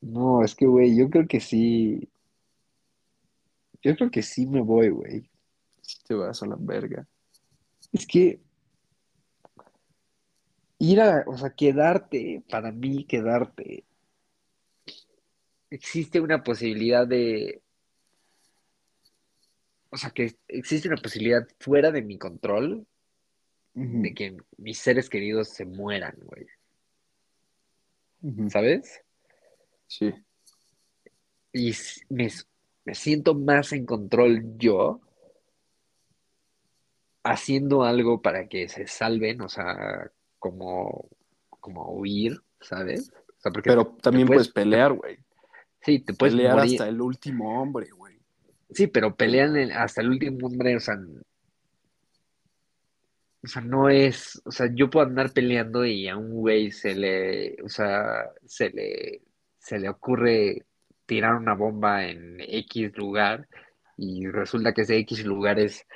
No, es que, güey, yo creo que sí. Yo creo que sí me voy, güey. Si te vas a la verga. Es que ir a, o sea, quedarte, para mí, quedarte, existe una posibilidad de, o sea, que existe una posibilidad fuera de mi control de que mis seres queridos se mueran, güey. ¿Sabes? Sí. Y me, me siento más en control yo haciendo algo para que se salven, o sea, como, como huir, ¿sabes? O sea, porque Pero también puedes- puedes pelear, güey. Sí, te puedes Pelear morir. hasta el último hombre, güey. Sí, pero pelean hasta el último hombre, o sea, o sea, no es, o sea, yo puedo andar peleando y a un güey se le, o sea, se le, se le ocurre tirar una bomba en X lugar y resulta que ese X lugar es,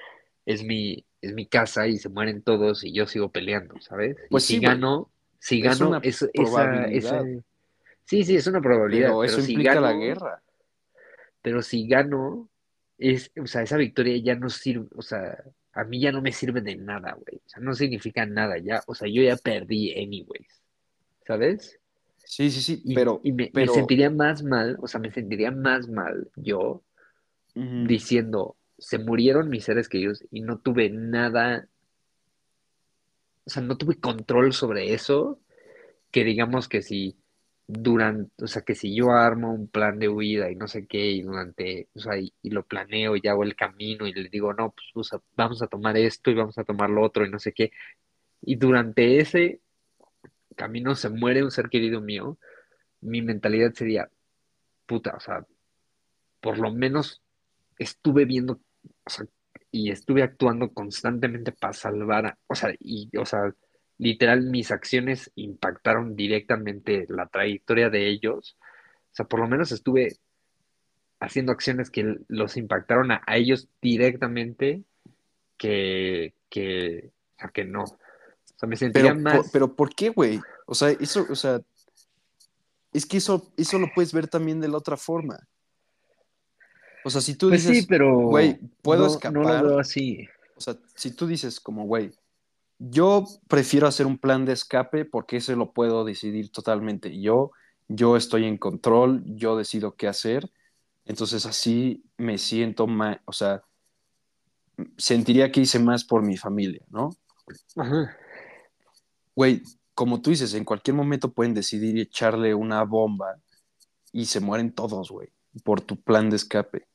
es mi, es mi casa y se mueren todos y yo sigo peleando, ¿sabes? Y Pues si sí, gano, si Es gano, es- esa, esa- sí, sí, es una probabilidad, Pero pero eso si implica la guerra. pero si gano, es, o sea, esa victoria ya no sirve, o sea, a mí ya no me sirve de nada, güey. O sea, no significa nada ya. O sea, yo ya perdí anyways. ¿Sabes? Sí, sí, sí, Y, pero, y me, sentiría más mal, o sea, me sentiría más mal yo diciendo, se murieron mis seres queridos y no tuve nada, o sea, no tuve control sobre eso, que digamos que si durante, o sea, que si yo armo un plan de huida y no sé qué, y durante, o sea, y, y lo planeo y hago el camino y le digo, no, pues sea, vamos a tomar esto y vamos a tomar lo otro y no sé qué, y durante ese camino se muere un ser querido mío, mi mentalidad sería, puta, o sea, por lo menos estuve viendo, y estuve actuando constantemente para salvar, a- o sea, y, o sea, literal, mis acciones impactaron directamente la trayectoria de ellos. O sea, por lo menos estuve haciendo acciones que los impactaron a, ellos directamente que, que, que no. Sea, me sentiría pero, por- pero ¿por qué, güey? O sea, eso, o sea, es que eso, eso lo puedes ver también de la otra forma. O sea, si tú pues sí, dices, güey, puedo no, no lo escapar, veo así. o sea, si tú dices como, güey, yo prefiero hacer un plan de escape porque ese lo puedo decidir totalmente. Yo, yo estoy en control, yo decido qué hacer, entonces así me siento más, o sea, sentiría que hice más por mi familia, ¿no? Ajá. Güey, como tú dices, en cualquier momento pueden decidir echarle una bomba y se mueren todos, güey, por tu plan de escape.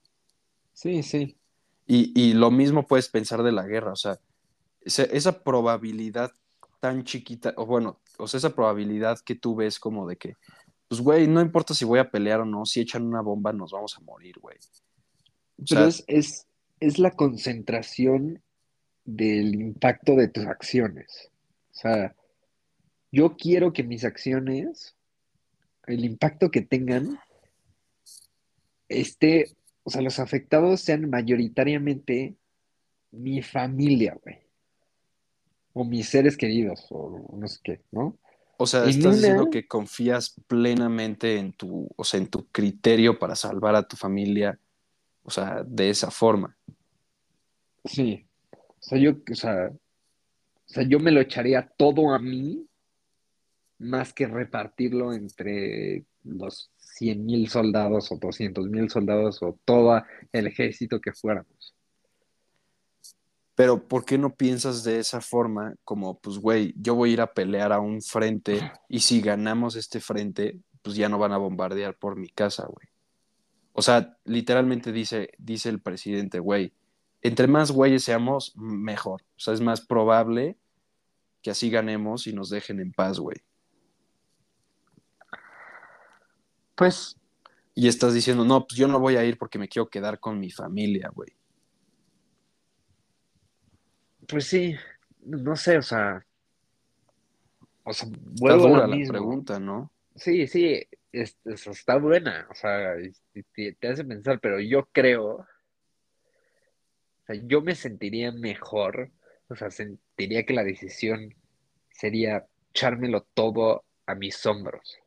Sí, sí. Y, y lo mismo puedes pensar de la guerra, o sea, esa, esa probabilidad tan chiquita, o bueno, o sea, esa probabilidad que tú ves como de que, pues, güey, no importa si voy a pelear o no, si echan una bomba nos vamos a morir, güey. O Pero es, es, es la concentración del impacto de tus acciones. O sea, yo quiero que mis acciones, el impacto que tengan, esté, o sea, los afectados sean mayoritariamente mi familia, güey, o mis seres queridos, o no sé qué, ¿no? o sea, En estás una, diciendo que confías plenamente en tu, o sea, en tu criterio para salvar a tu familia, o sea, de esa forma. sí, o sea, yo, o sea, o sea, yo me lo echaría todo a mí más que repartirlo entre los cien mil soldados o doscientos mil soldados o todo el ejército que fuéramos. Pero ¿por qué no piensas de esa forma como, pues, güey, yo voy a ir a pelear a un frente y si ganamos este frente, pues ya no van a bombardear por mi casa, güey? O sea, literalmente dice, dice el presidente, güey, entre más güeyes seamos, mejor. O sea, es más probable que así ganemos y nos dejen en paz, güey. Pues, Y estás diciendo, no, pues yo no voy a ir porque me quiero quedar con mi familia, güey. pues sí, no sé, o sea, o sea, Está vuelvo a dura lo la mismo. pregunta, ¿no? Sí, sí, es- es- está buena, o sea, te, te hace pensar, pero yo creo, o sea, yo me sentiría mejor, o sea, sentiría que la decisión sería echármelo todo a mis hombros.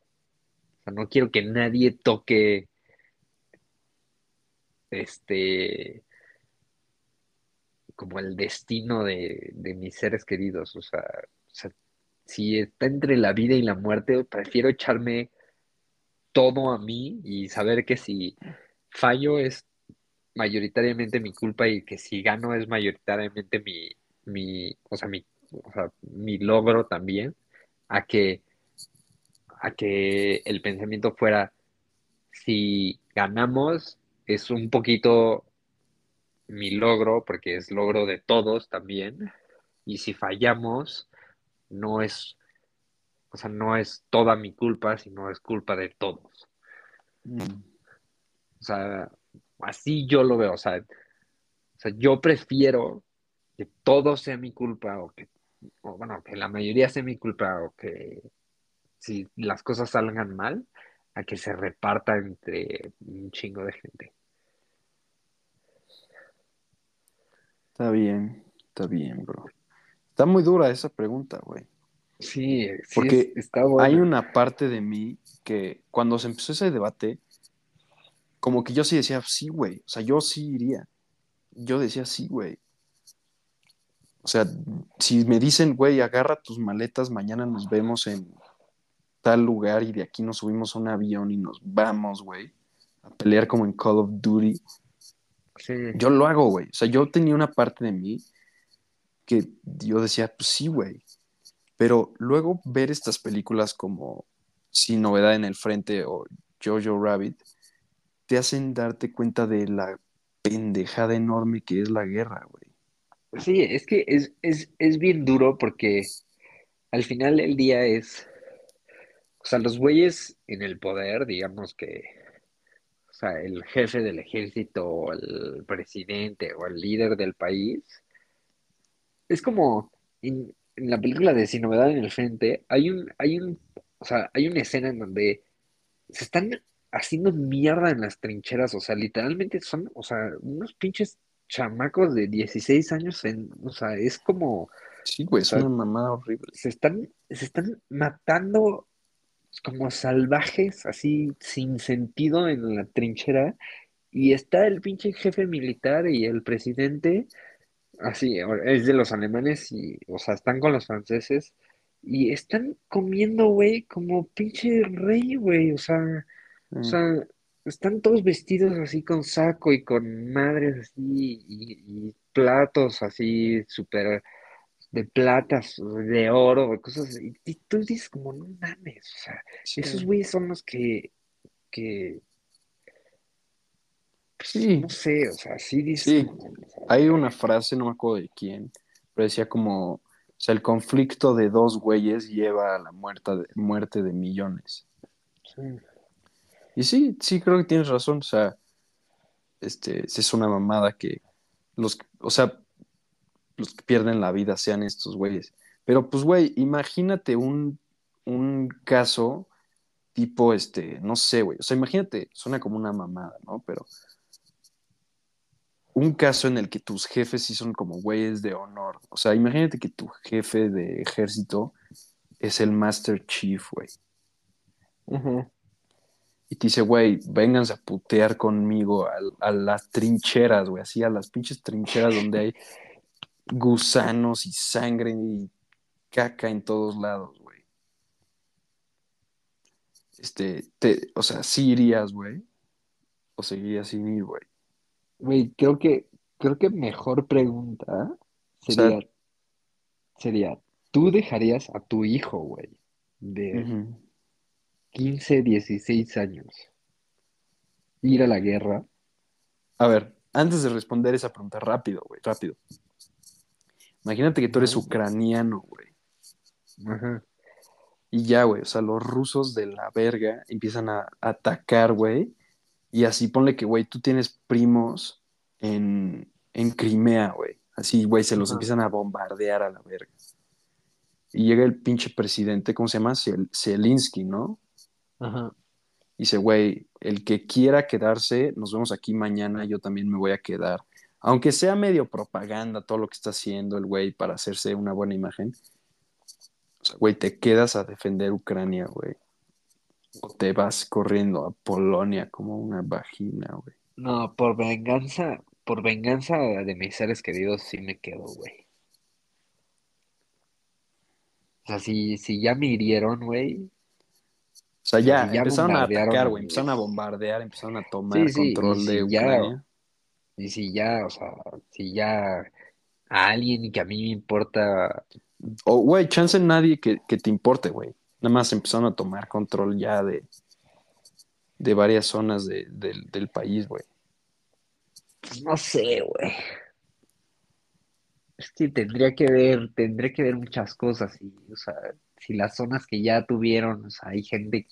O sea, no quiero que nadie toque, este, como el destino de, de mis seres queridos. O sea, si está entre la vida y la muerte, prefiero echarme todo a mí y saber que si fallo es mayoritariamente mi culpa y que si gano es mayoritariamente mi, mi, o sea, mi, o sea, mi logro también, a que, a que el pensamiento fuera, si ganamos es un poquito mi logro, porque es logro de todos también, y si fallamos, no es, o sea, no es toda mi culpa, sino es culpa de todos. Mm. O sea, así yo lo veo, o sea, o sea, yo prefiero que todo sea mi culpa, o que, o bueno, que la mayoría sea mi culpa, o que si las cosas salgan mal, a que se reparta entre un chingo de gente. Está bien, está bien, bro. Está muy dura esa pregunta, güey. Sí, sí, Porque es- está hay una parte de mí que cuando se empezó ese debate, como que yo sí decía, sí, güey, o sea, yo sí iría. Yo decía, sí, güey. O sea, si me dicen, güey, agarra tus maletas, mañana nos vemos en tal lugar y de aquí nos subimos a un avión y nos vamos, güey, a pelear como en Call of Duty. Yo lo hago, güey. O sea, yo tenía una parte de mí que yo decía, pues sí, güey. Pero luego ver estas películas como Sin Novedad en el Frente o Jojo Rabbit, te hacen darte cuenta de la pendejada enorme que es la guerra, güey. Sí, es que es, es bien duro porque al final del día es, o sea, los güeyes en el poder, digamos que, o sea, el jefe del ejército o el presidente o el líder del país, es como en, la película de Sin Novedad en el Frente, hay un, hay un, o sea, hay una escena en donde se están haciendo mierda en las trincheras, o sea, literalmente son, o sea, unos pinches chamacos de 16 años, en, o sea, es como... Sí, güey, es una mamada horrible. Se están, se están matando como salvajes, así sin sentido en la trinchera, y está el pinche jefe militar y el presidente, así, es de los alemanes, y, o sea, están con los franceses, y están comiendo, güey, como pinche rey, güey, o sea, o mm. sea, están todos vestidos así con saco y con madres así y, platos así súper de platas, de oro, cosas y, y tú dices como, no mames, o sea, esos güeyes son los que, que pues, sí. no sé, o sea, sí dice. hay una frase, no me acuerdo de quién, pero decía como, o sea, el conflicto de dos güeyes lleva a la muerte de, muerte de millones. Sí. Y sí, sí, creo que tienes razón. O sea, este, es una mamada que los, o sea, los que pierden la vida sean estos güeyes. Pero pues, güey, imagínate un, un caso tipo, este, no sé, güey. O sea, imagínate, suena como una mamada, ¿no? Pero un caso en el que tus jefes sí son como güeyes de honor. O sea, imagínate que tu jefe de ejército es el Master Chief, güey y te dice, güey, vénganse a putear conmigo a, las trincheras, güey, así a las pinches trincheras donde hay gusanos y sangre y caca en todos lados, güey. Este, te, o sea, sí irías, güey, o seguirías sin ir, güey. Güey, creo que, creo que mejor pregunta sería, sería, ¿tú dejarías a tu hijo, güey, de... 15, 16 años. Ir a la guerra. A ver, antes de responder esa pregunta, rápido, güey, rápido. Imagínate que tú eres ucraniano, güey. Ajá. Y ya, güey, o sea, los rusos de la verga empiezan a atacar, güey. Y así ponle que, güey, tú tienes primos en, en Crimea, güey. Así, güey, se los empiezan a bombardear a la verga. Y llega el pinche presidente, ¿cómo se llama? Zelensky, ¿no? Ajá. Dice, güey, el que quiera quedarse, nos vemos aquí mañana, yo también me voy a quedar. Aunque sea medio propaganda todo lo que está haciendo el güey para hacerse una buena imagen. O sea, güey, te quedas a defender Ucrania, güey. O te vas corriendo a Polonia como una vagina, güey. No, por venganza, por venganza de mis seres queridos sí me quedo, güey. O sea, si, si ya me hirieron, güey, o sea, ya, empezaron a atacar, güey, empezaron a bombardear, empezaron a tomar control de Ucrania. Y si ya, o sea, si ya a alguien que a mí me importa. O, güey, chance nadie que, te importe, güey. Nada más empezaron a tomar control ya de, de varias zonas del país, güey. No sé, güey. Es que tendría que ver, tendría que ver muchas cosas y, o sea, si las zonas que ya tuvieron, o sea, hay gente,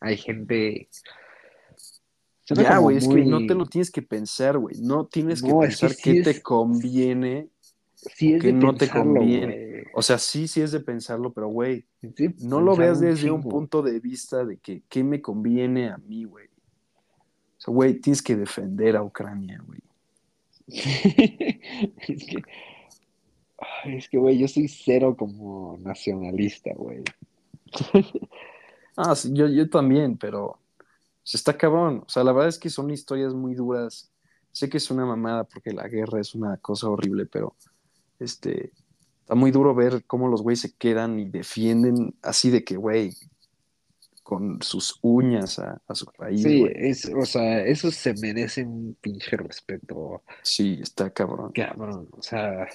hay gente... Ya, güey, es que no te lo tienes que pensar, güey. No tienes que pensar qué te conviene sí qué no te conviene. O sea, sí, sí es de pensarlo, pero, güey, no lo veas desde un punto de vista de que qué me conviene a mí, güey. O sea, güey, tienes que defender a Ucrania, güey. es que es que, güey, yo soy cero como nacionalista, güey. ah, sí, yo, yo también, pero Se está cabrón. O sea, la verdad es que son historias muy duras. Sé que es una mamada porque la guerra es una cosa horrible, pero este está muy duro ver cómo los güeyes se quedan y defienden así de que, güey, con sus uñas a, su país. Sí, es, o sea, eso se merece un pinche respeto. Sí, está cabrón. Cabrón, o sea,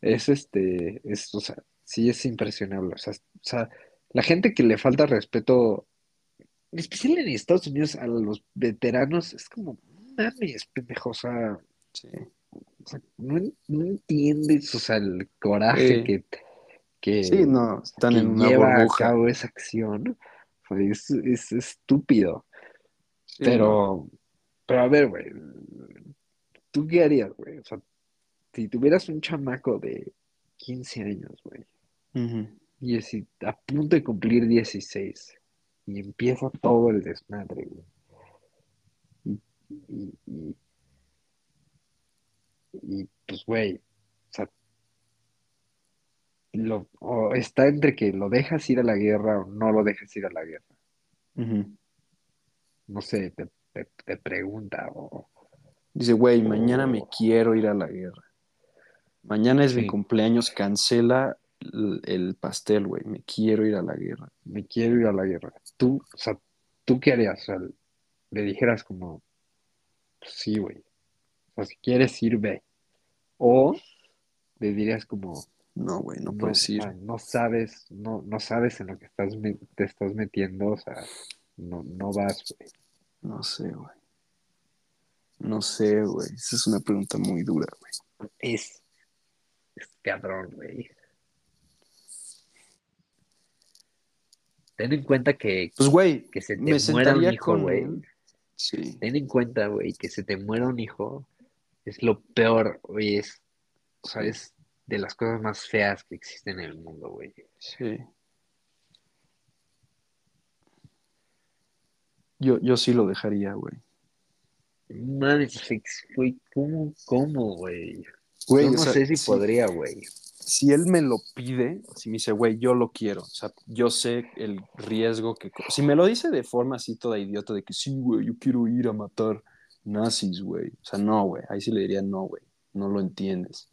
es este, es, o sea, sí es impresionable. O sea, o sea, la gente que le falta respeto, en especial en Estados Unidos, a los veteranos, es como, mames, pendejo, o sea, no, entiendes, o sea, el coraje que, que, sí, no, están en una lleva a cabo esa acción, pues, es, estúpido. pero, pero a ver, güey, ¿tú qué harías, güey? O sea, si tuvieras un chamaco de 15 años, güey, y es a punto de cumplir 16, y empieza todo el desmadre, güey. Y, y, y, pues, güey, o sea, lo, o está entre que lo dejas ir a la guerra o no lo dejas ir a la guerra. No sé, te, te, pregunta o... Dice, güey, mañana me quiero ir a la guerra. Mañana es mi cumpleaños, cancela el, pastel, güey. Me quiero ir a la guerra. Me quiero ir a la guerra. Tú, o sea, ¿tú qué harías? O sea, le dijeras como, pues sí, güey. O sea, si quieres ir, ve. O le dirías como, no, güey, no, puedes ir. no sabes, no, no sabes en lo que estás te estás metiendo, o sea, no, no vas, güey. No sé, güey. No sé, güey. Esa es una pregunta muy dura, güey. Es es cabrón, güey. Ten en cuenta que, pues, güey, que se te muera un hijo, güey. Sí. Ten en cuenta, güey, que se te muera un hijo es lo peor, güey. Es, o sea, es de las cosas más feas que existen en el mundo, güey. Sí. Yo, yo sí lo dejaría, güey. Madre, güey, ¿cómo, cómo, güey? Güey, no sé si, podría, güey. Si él me lo pide, si me dice, güey, yo lo quiero, o sea, yo sé el riesgo que... Si me lo dice de forma así toda idiota, de que sí, güey, yo quiero ir a matar nazis, güey. O sea, no, güey, ahí sí le diría, no, güey, no lo entiendes.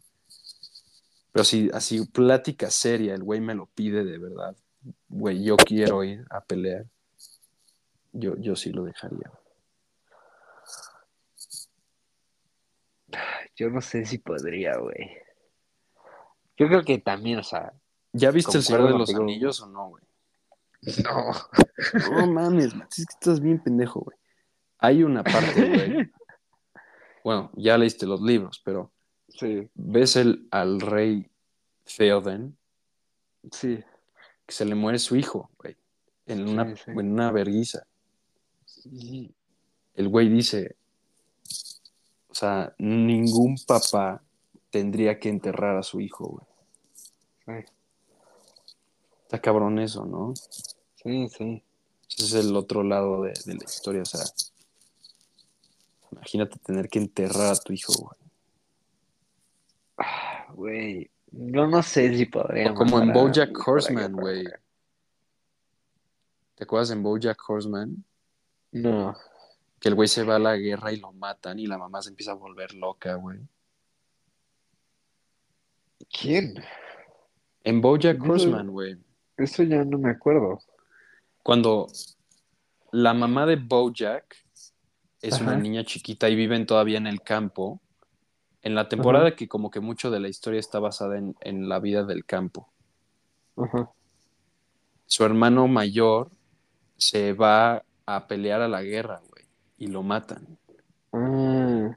Pero si así plática seria, el güey me lo pide de verdad, güey, yo quiero ir a pelear, yo, yo sí lo dejaría. Yo no sé si podría, güey. Yo creo que también, o sea. ¿Ya viste el Señor de los Anillos o no, güey? No. No mames, es que estás bien pendejo, güey. Hay una parte, güey. Bueno, ya leíste los libros, pero. Sí. ¿Ves el, al rey Theoden? Sí. Que se le muere su hijo, güey. En una, en una verguiza. Sí. El güey dice: o sea, ningún papá tendría que enterrar a su hijo, güey. Está cabrón eso, ¿no? Sí, sí. Ese es el otro lado de, la historia, o sea. Imagínate tener que enterrar a tu hijo, güey. Ah, güey. Yo no sé si podría. como en Bojack Horseman, güey. ¿Te acuerdas en Bojack Horseman? No que el güey se va a la guerra y lo matan y la mamá se empieza a volver loca, güey. ¿Quién? En Bojack Horseman, güey. Eso ya no me acuerdo. Cuando la mamá de Bojack es una niña chiquita y viven todavía en el campo, en la temporada que como que mucho de la historia está basada en, la vida del campo. Su hermano mayor se va a pelear a la guerra, y lo matan. Mm.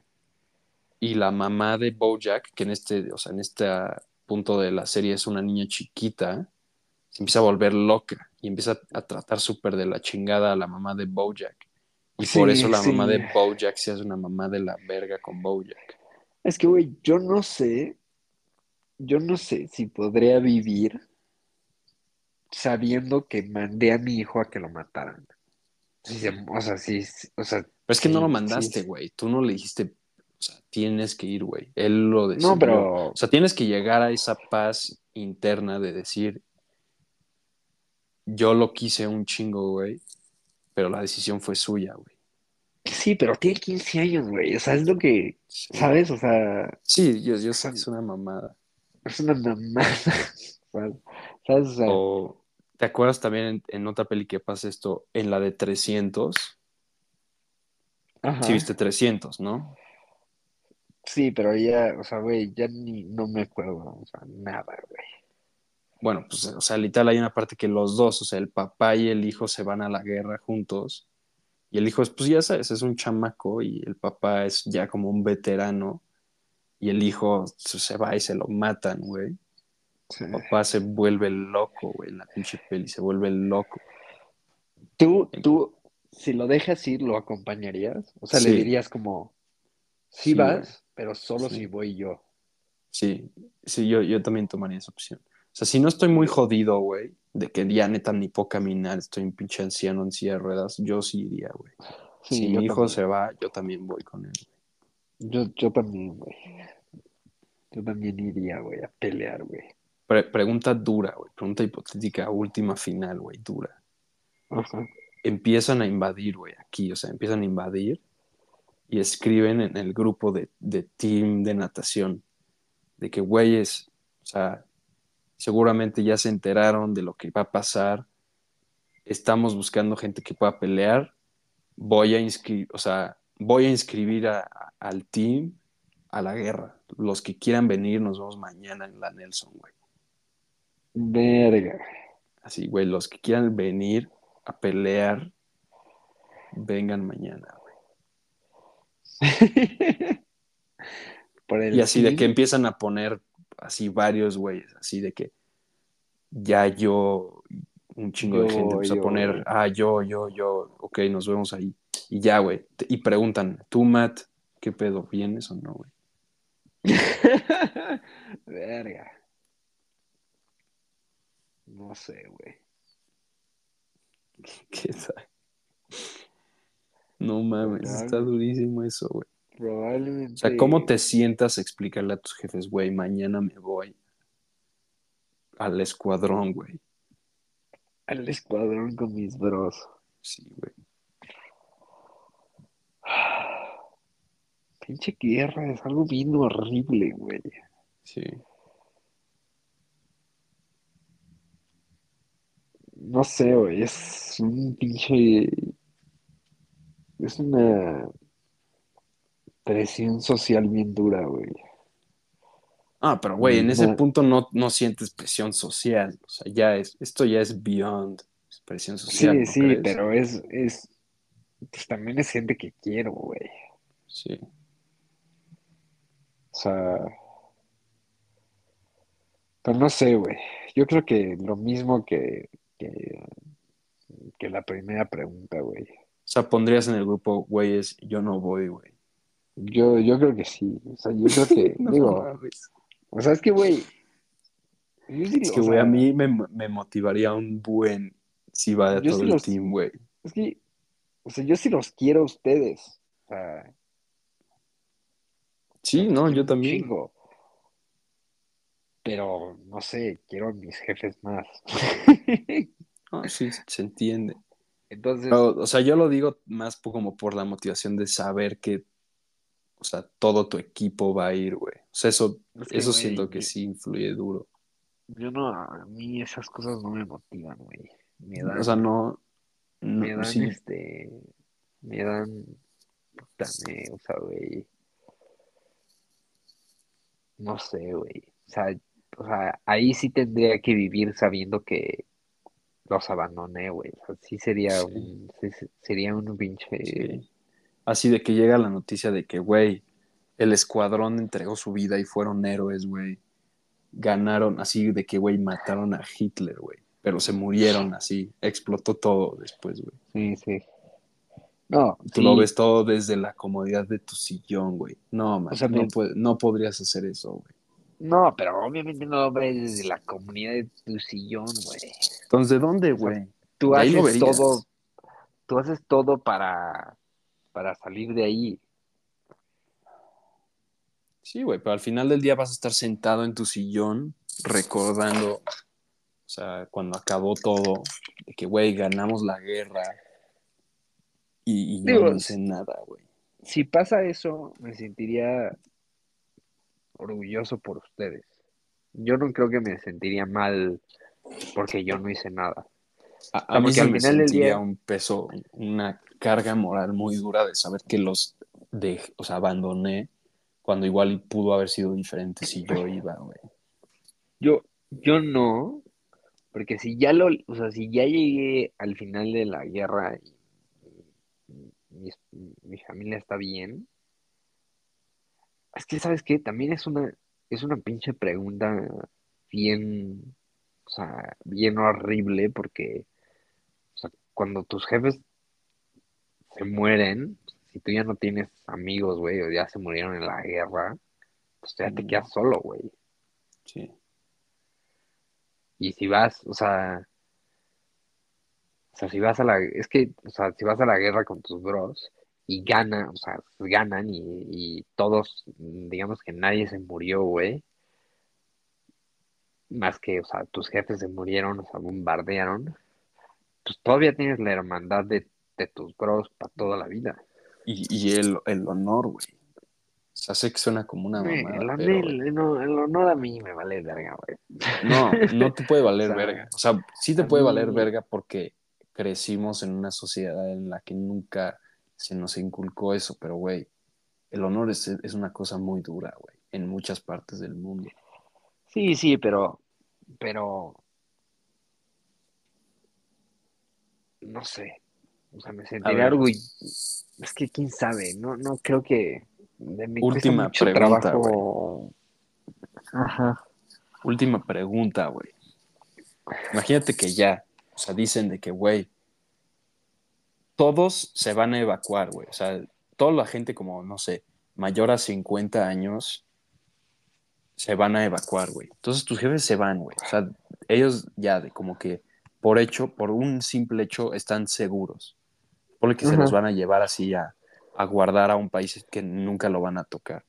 Y la mamá de Bojack, que en este, o sea, en este punto de la serie es una niña chiquita, se empieza a volver loca y empieza a tratar súper de la chingada a la mamá de Bojack. Y por eso la mamá de Bojack se hace una mamá de la verga con Bojack. Es que, güey, yo no sé, yo no sé si podría vivir sabiendo que mandé a mi hijo a que lo mataran. o sea, sí, o sea, pero es que no lo mandaste, güey. Tú no le dijiste, o sea, tienes que ir, güey. Él lo decidió. No, pero. O sea, tienes que llegar a esa paz interna de decir, yo lo quise un chingo, güey. pero la decisión fue suya, güey. Sí, pero tiene 15 años, güey. O sea, es lo que, ¿sabes? O sea... Sí, yo, yo sé, es una mamada. Es una mamada. ¿Sabes? O, ¿Te acuerdas también en, otra peli que pasa esto? En la de 300. Ajá. Sí, viste 300, ¿no? Sí, pero ya, o sea, güey, ya ni, no me acuerdo, o sea, nada, güey. Bueno, pues, o sea, literal hay una parte que los dos, o sea, el papá y el hijo se van a la guerra juntos. Y el hijo es, pues ya sabes, es un chamaco y el papá es ya como un veterano. Y el hijo se va y se lo matan, güey. El papá se vuelve loco, güey, en la pinche peli, se vuelve loco. Tú, tú, si lo dejas ir, ¿lo acompañarías? O sea, le dirías como, sí, vas, pero solo si voy yo. Sí, sí, yo, yo también tomaría esa opción. O sea, si no estoy muy jodido, güey, de que ya neta ni puedo caminar, estoy un pinche anciano en silla de ruedas, yo sí iría, güey. si mi hijo se va, yo también voy con él. Yo, yo también, güey. Yo también iría, güey, a pelear, güey pregunta dura, güey. Pregunta hipotética, última final, güey, dura. Empiezan a invadir, güey, aquí, o sea, empiezan a invadir y escriben en el grupo de, de team de natación de que, güeyes, o sea, seguramente ya se enteraron de lo que va a pasar. Estamos buscando gente que pueda pelear. Voy a inscribir, o sea, voy a inscribir al team a la guerra. Los que quieran venir, nos vemos mañana en la Nelson, güey. Verga. Así, güey, los que quieran venir a pelear, vengan mañana, y así de que empiezan a poner así varios güeyes, así de que ya yo, un chingo de gente empieza a poner, ah, yo, yo, yo, ok, nos vemos ahí. Y ya, güey. Y preguntan, ¿tú, Matt, qué pedo, vienes o no, güey? Verga. No sé, güey. ¿Qué tal? No mames, está durísimo eso, güey. Probablemente. O sea, ¿cómo te sientas explicarle a tus jefes, güey, mañana me voy al escuadrón, güey? Al escuadrón con mis bros. Sí, güey. Pinche guerra, es algo bien horrible, güey. Sí. no sé, güey, es un pinche. Es una presión social bien dura, güey. Ah, pero güey, en ese punto no, no sientes presión social. O sea, ya es, esto ya es beyond presión social. Sí, sí, pero es, es, pues también es gente que quiero, güey. Sí. O sea, pero no sé, güey. Yo creo que lo mismo que que, la primera pregunta, güey. O sea, pondrías en el grupo, güeyes, yo no voy, güey. Yo, yo creo que sí. O sea, yo creo que, digo, o sea, es que, güey. es que, güey, a mí me, me, motivaría un buen si va de todo el team, güey. Es que, o sea, yo sí los quiero a ustedes. O sea. Sí, no, yo también pero no sé, quiero a mis jefes más. ah, sí, se entiende. Entonces. o sea, yo lo digo más como por la motivación de saber que, o sea, todo tu equipo va a ir, güey. O sea, eso, eso siento que sí influye duro. Yo no, a mí esas cosas no me motivan, güey. Me dan. O sea, no. me dan este. Me dan. Puta, o sea, güey. No sé, güey. O sea, o sea, ahí sí tendría que vivir sabiendo que los abandoné, güey. O sea, sí sería un, sería un pinche. Así de que llega la noticia de que, güey, el escuadrón entregó su vida y fueron héroes, güey. Ganaron, así de que, güey, mataron a Hitler, güey. Pero se murieron así, explotó todo después, güey. Sí, sí. No, Tú lo ves todo desde la comodidad de tu sillón, güey. No, man, no, no podrías hacer eso, güey. No, pero obviamente no lo ves desde la comunidad de tu sillón, güey. Entonces, ¿de dónde, güey? tú haces todo, tú haces todo para, para salir de ahí. Sí, güey, pero al final del día vas a estar sentado en tu sillón recordando, o sea, cuando acabó todo, de que, güey, ganamos la guerra, y, no hice nada, güey. Si pasa eso, me sentiría orgulloso por ustedes. Yo no creo que me sentiría mal porque yo no hice nada. A, mí al final del día un peso, una carga moral muy dura de saber que los de, o sea, abandoné cuando igual pudo haber sido diferente si yo iba, güey. Yo, yo no, porque si ya lo, o sea, si ya llegué al final de la guerra y, mi, familia está bien, es que, ¿sabes qué? También es una, es una pinche pregunta bien, o sea, bien horrible, porque, o sea, cuando tus jefes se mueren, si tú ya no tienes amigos, güey, o ya se murieron en la guerra, pues ya te quedas solo, güey. Sí. Y si vas, o sea, o sea, si vas a la, es que, o sea, si vas a la guerra con tus bros y ganan, o sea, ganan y, y todos, digamos que nadie se murió, güey. Más que, o sea, tus jefes se murieron, o sea, bombardearon. Pues todavía tienes la hermandad de, de tus bros para toda la vida. Y, el, el, honor, güey. O sea, sé que suena como una mamada. El, no, el honor a mí me vale verga, güey. No, no te puede valer verga. O sea, sí te puede valer verga porque crecimos en una sociedad en la que nunca se nos inculcó eso, pero, güey, el honor es, es una cosa muy dura, güey, en muchas partes del mundo. Sí, sí, pero, pero, no sé, o sea, me sentiría orgulloso es que quién sabe, no, no creo que de mi Última pregunta, trabajo... Ajá. Última pregunta, güey. Imagínate que ya, o sea, dicen de que, güey, todos se van a evacuar, güey. O sea, toda la gente como, no sé, mayor a 50 años se van a evacuar, güey. Entonces tus jefes se van, güey. O sea, ellos ya de como que por hecho, por un simple hecho, están seguros que se los van a llevar así a, guardar a un país que nunca lo van a tocar.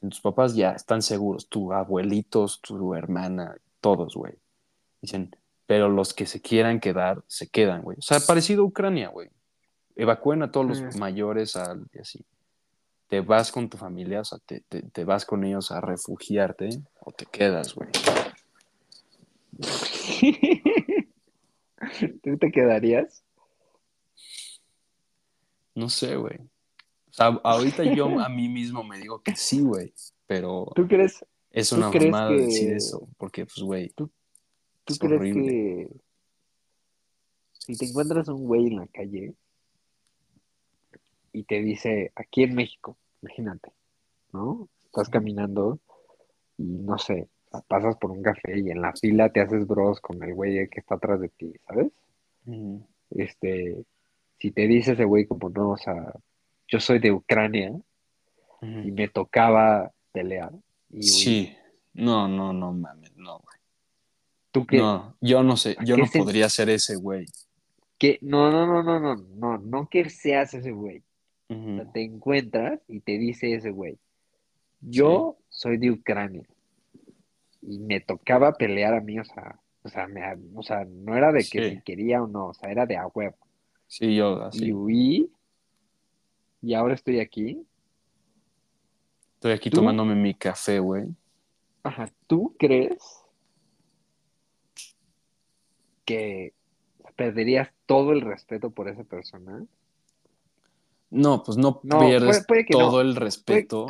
Tus papás ya están seguros, tus abuelitos, tu hermana, todos, güey. Dicen, pero los que se quieran quedar, se quedan, güey. O sea, parecido a Ucrania, güey. Evacúen a todos los mayores al, y así. Te vas con tu familia, o sea, te, te vas con ellos a refugiarte o te quedas, güey. ¿Tú te quedarías? No sé, güey. O sea, ahorita yo a mí mismo me digo que sí, güey, pero... ¿Tú crees? Es una mamada decir eso, porque, pues, güey, ¿Tú, tú crees que si te encuentras un güey en la calle y te dice, aquí en México, imagínate, ¿no? Estás caminando y, no sé, pasas por un café y en la fila te haces bros con el güey que está atrás de ti, ¿sabes? Este, si te dice ese güey como no, o sea, yo soy de Ucrania y me tocaba pelear. sí, no, no, no mames, no, güey. ¿Tú qué? No, yo no sé, yo no podría ser ese güey. Que no, no, no, no, no, no, no que seas ese güey. te encuentras y te dice ese güey, yo soy de Ucrania y me tocaba pelear a mí, o sea, o sea, me, o sea no era de que si quería o no, o sea, era de a huevo. Sí, yo así. Y huí. Y ahora estoy aquí. Estoy aquí tomándome mi café, güey. Ajá, ¿tú crees que perderías todo el respeto por esa persona? No, pues no, pierdes todo el respeto.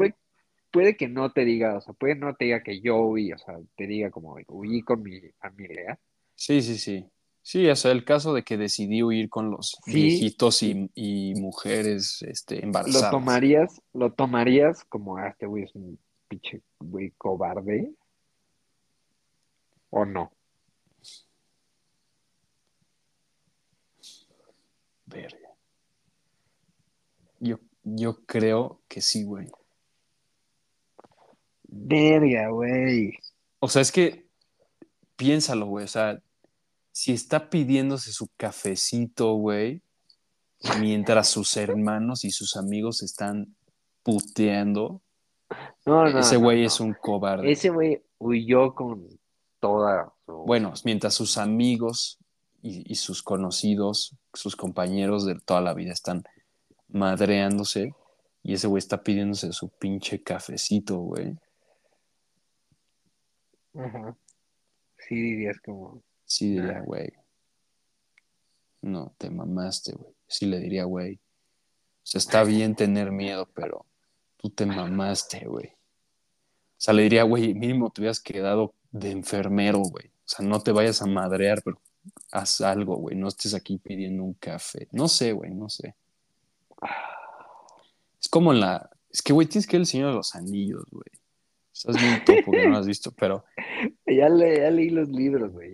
Puede, que no te diga, o sea, puede no te diga que yo huí, o sea, te diga como huí con mi familia. Sí, sí, sí. Sí, o sea, el caso de que decidí huir con los viejitos y, mujeres este, embarazadas. ¿Lo tomarías, ¿Lo tomarías como, ah, este güey es un pinche güey cobarde? ¿O no? Verga. Yo, yo creo que sí, güey. Verga, güey. O sea, es que piénsalo, güey. O sea, si está pidiéndose su cafecito, güey, mientras sus hermanos y sus amigos están puteando, ese güey es un cobarde. Ese güey huyó con toda Bueno, mientras sus amigos y, sus conocidos, sus compañeros de toda la vida están madreándose y ese güey está pidiéndose su pinche cafecito, güey. Ajá. Sí dirías como... Sí diría, güey. No, te mamaste, güey. Sí le diría, güey. O sea, está bien tener miedo, pero tú te mamaste, güey. O sea, le diría, güey, mínimo te hubieras quedado de enfermero, güey. O sea, no te vayas a madrear, pero haz algo, güey. No estés aquí pidiendo un café. No sé, güey, no sé. Es como en la. Es que, güey, tienes que ver el Señor de los Anillos, güey. Estás bien topo que no lo has visto, pero. Ya, leí los libros, güey.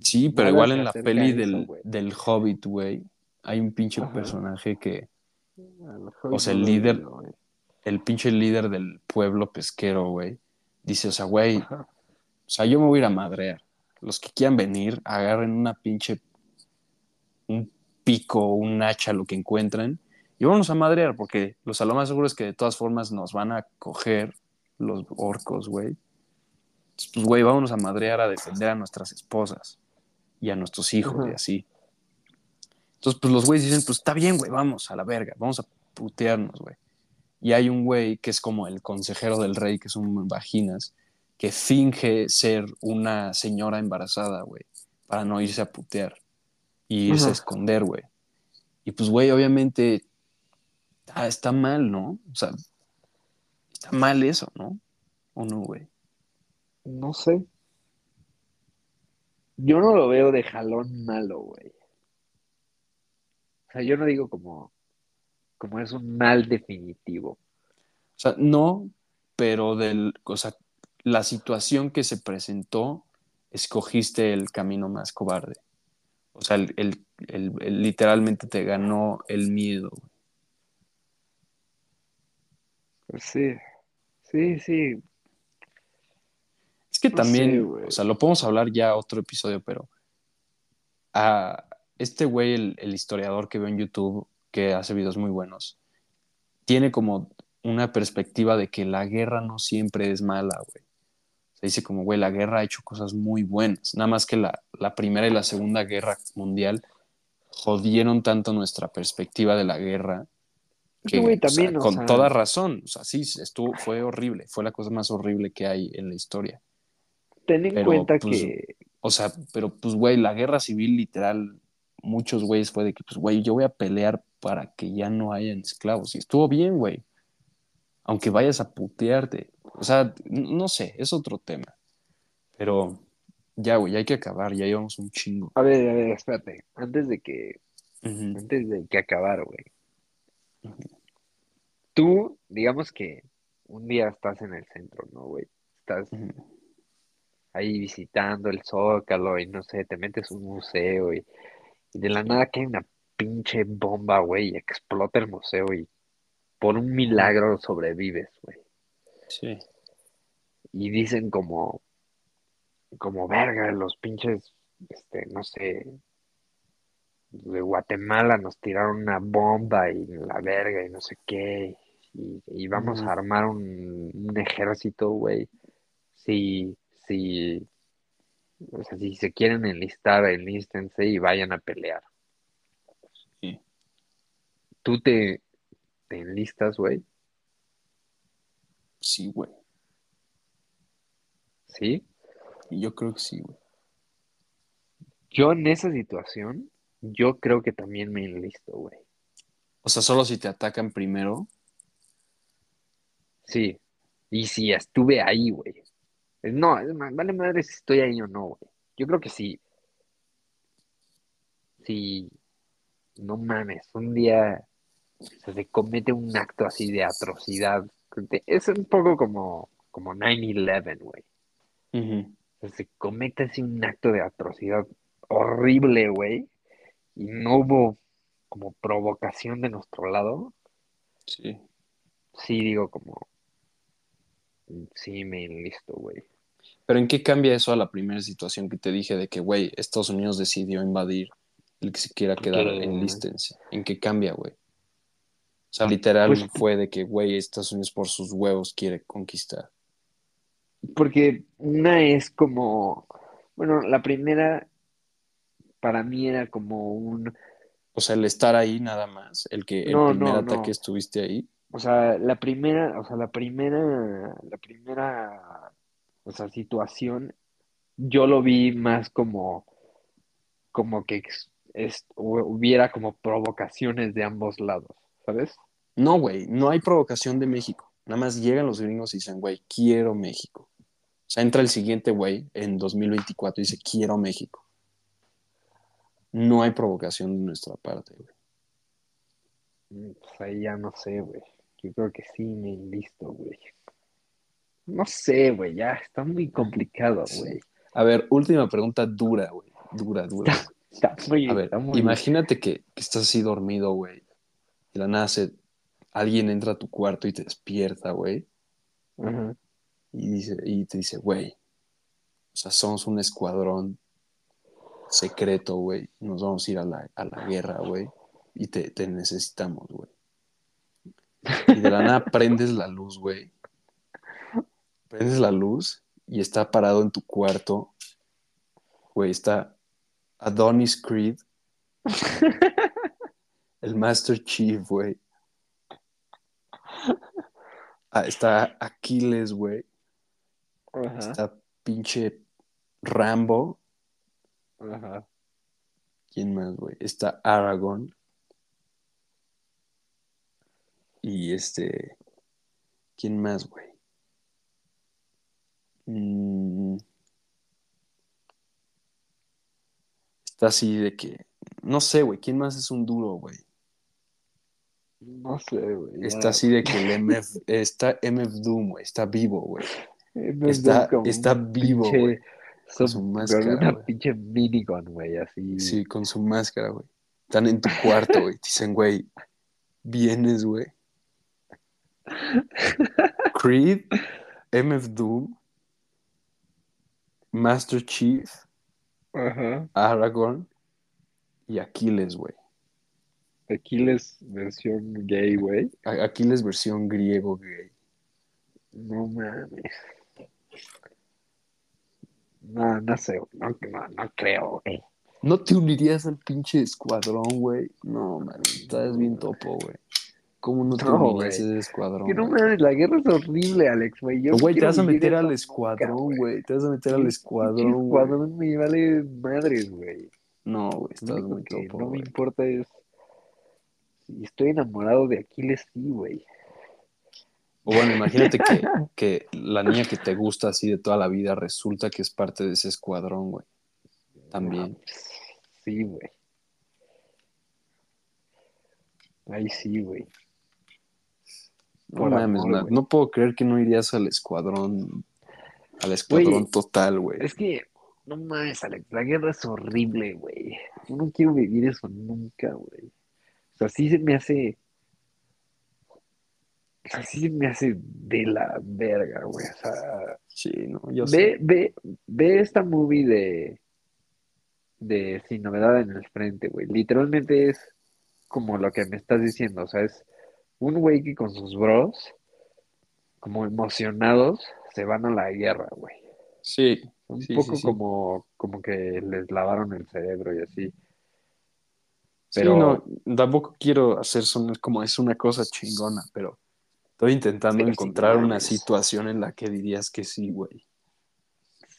Sí, pero igual en la peli del, del, Hobbit, güey, hay un pinche personaje que. O sea, el líder. el pinche líder del pueblo pesquero, güey. Dice, o sea, güey. O sea, yo me voy a ir a madrear. Los que quieran venir, agarren una pinche. Un pico, un hacha, lo que encuentren. Y vamos a madrear, porque los lo más seguro es que de todas formas nos van a coger los orcos, güey. Pues, güey, vámonos a madrear a defender a nuestras esposas y a nuestros hijos y así. Entonces, pues los güeyes dicen, pues está bien, güey, vamos a la verga, vamos a putearnos, güey. Y hay un güey que es como el consejero del rey, que son vaginas, que finge ser una señora embarazada, güey, para no irse a putear y irse a esconder, güey. Y pues, güey, obviamente ah, está mal, ¿no? O sea, Está mal eso, ¿no? ¿O no, güey? No sé. Yo no lo veo de jalón malo, güey. O sea, yo no digo como, como es un mal definitivo. O sea, no, pero del, o sea, la situación que se presentó, escogiste el camino más cobarde. O sea, el, literalmente te ganó el miedo. Pues sí. Sí, sí. Es que también, o sea, lo podemos hablar ya otro episodio, pero a este güey, el, historiador que veo en YouTube, que hace videos muy buenos, tiene como una perspectiva de que la guerra no siempre es mala, güey. Dice como, güey, la guerra ha hecho cosas muy buenas. Nada más que la, la primera y la segunda guerra mundial jodieron tanto nuestra perspectiva de la guerra también, con toda razón, o sea, sí, estuvo, fue horrible, fue la cosa más horrible que hay en la historia. Ten en cuenta pues, que... O sea, pero pues, güey, la guerra civil literal, muchos güeyes fue de que, pues, güey, yo voy a pelear para que ya no hayan esclavos. Y estuvo bien, güey. Aunque vayas a putearte. O sea, no sé, es otro tema. Pero ya, güey, hay que acabar, ya llevamos un chingo. A ver, a ver, espérate. Antes de que... Antes de que acabar, güey. Tú, digamos que un día estás en el centro, ¿no, güey? Estás ahí visitando el Zócalo y no sé, te metes un museo y, de la nada cae una pinche bomba, güey, y explota el museo y por un milagro sobrevives, güey. Sí. Y dicen como, como verga, los pinches, este, no sé, de Guatemala nos tiraron una bomba y la verga y no sé qué, y, vamos a armar un, ejército, güey. Si, si, o sea, si se quieren enlistar, enlístense y vayan a pelear. Sí. ¿Tú te, te enlistas, güey? Sí, güey. ¿Sí? Yo creo que sí, güey. Yo en esa situación yo creo que también me enlisto, güey. O sea, solo si te atacan primero. Sí. Y si estuve ahí, güey. No, vale madre si estoy ahí o no, güey. Yo creo que sí. Si, no mames, un día se comete un acto así de atrocidad. Es un poco como, como 9-11, güey. Se comete así un acto de atrocidad horrible, güey y no hubo como provocación de nuestro lado, sí. Sí, digo como, sí, me listo, güey. Pero ¿en qué cambia eso a la primera situación que te dije de que, güey, Estados Unidos decidió invadir el que se quiera quedar en listencia? ¿En qué cambia, güey? O sea, literal pues fue de que, güey, Estados Unidos por sus huevos quiere conquistar. Porque una es como, bueno, la primera para mí era como un... O sea, el estar ahí nada más, el que el primer ataque estuviste ahí. O sea, la primera, o sea, la primera, la primera, o sea, situación, yo lo vi más como, como que hubiera como provocaciones de ambos lados, ¿sabes? No, güey, no hay provocación de México. Nada más llegan los gringos y dicen, güey, quiero México. O sea, entra el siguiente güey en 2024 y dice, quiero México. No hay provocación de nuestra parte, güey. Mm, pues ahí ya no sé, güey. Yo creo que sí me listo, güey. No sé, güey, ya está muy complicado, güey. A ver, última pregunta dura, güey. Dura, dura. Está, muy, a ver, imagínate que, estás así dormido, güey. Y la nada alguien entra a tu cuarto y te despierta, güey. Y, dice, y te dice, güey, o sea, somos un escuadrón secreto, güey. Nos vamos a ir a la, guerra, güey. Y te, te necesitamos, güey. Y de la nada prendes la luz, güey. Prendes la luz y está parado en tu cuarto. Güey, está Adonis Creed. el Master Chief, güey. Ah, está Aquiles, güey. Está pinche Rambo. Ajá. ¿Quién más, güey? Está Aragorn. Y este. ¿Quién más, güey? Mm. Está así de que. No sé, güey. ¿Quién más es un duro, güey? No sé, güey. Está así de que el MF, está MF Doom, güey. Está vivo, güey. Está, está vivo, güey. Con su máscara. Con una pinche minigun, güey, así. Sí, con su máscara, güey. Están en tu cuarto, güey. Dicen, güey, vienes, güey. Creed, MF Doom, Master Chief, Aragorn y Aquiles, güey. Aquiles versión gay, güey. Aquiles versión griego gay. No mames. No, no sé, no, no, creo, güey. ¿No te unirías al pinche escuadrón, güey? No, man, estás bien topo, güey. ¿Cómo no te no, unirías ese escuadrón? Que no mames, la guerra es horrible, Alex, güey. Güey, te vas a meter al escuadrón, güey. Te vas a meter al escuadrón, güey. escuadrón me vale madres, güey. No, güey, estás muy topo, No me importa es... Si estoy enamorado de Aquiles, sí, güey. O bueno, imagínate que, que, la niña que te gusta así de toda la vida resulta que es parte de ese escuadrón, güey. También. Sí, güey. Ahí sí, güey. No mames, no puedo creer que no irías al escuadrón, al escuadrón total, güey. Es que, no mames, Alex, la guerra es horrible, güey. Yo no quiero vivir eso nunca, güey. O sea, sí se me hace así me hace de la verga, güey. O sea, sí, no, yo ve, sé. Ve, ve esta movie de, de Sin Novedad en el Frente, güey. Literalmente es como lo que me estás diciendo. O sea, es un güey que con sus bros, como emocionados, se van a la guerra, güey. Sí. Un poco como, como que les lavaron el cerebro y así. Pero no, tampoco quiero hacer sonar como es una cosa chingona, pero Estoy intentando encontrar una situación en la que dirías que sí, güey.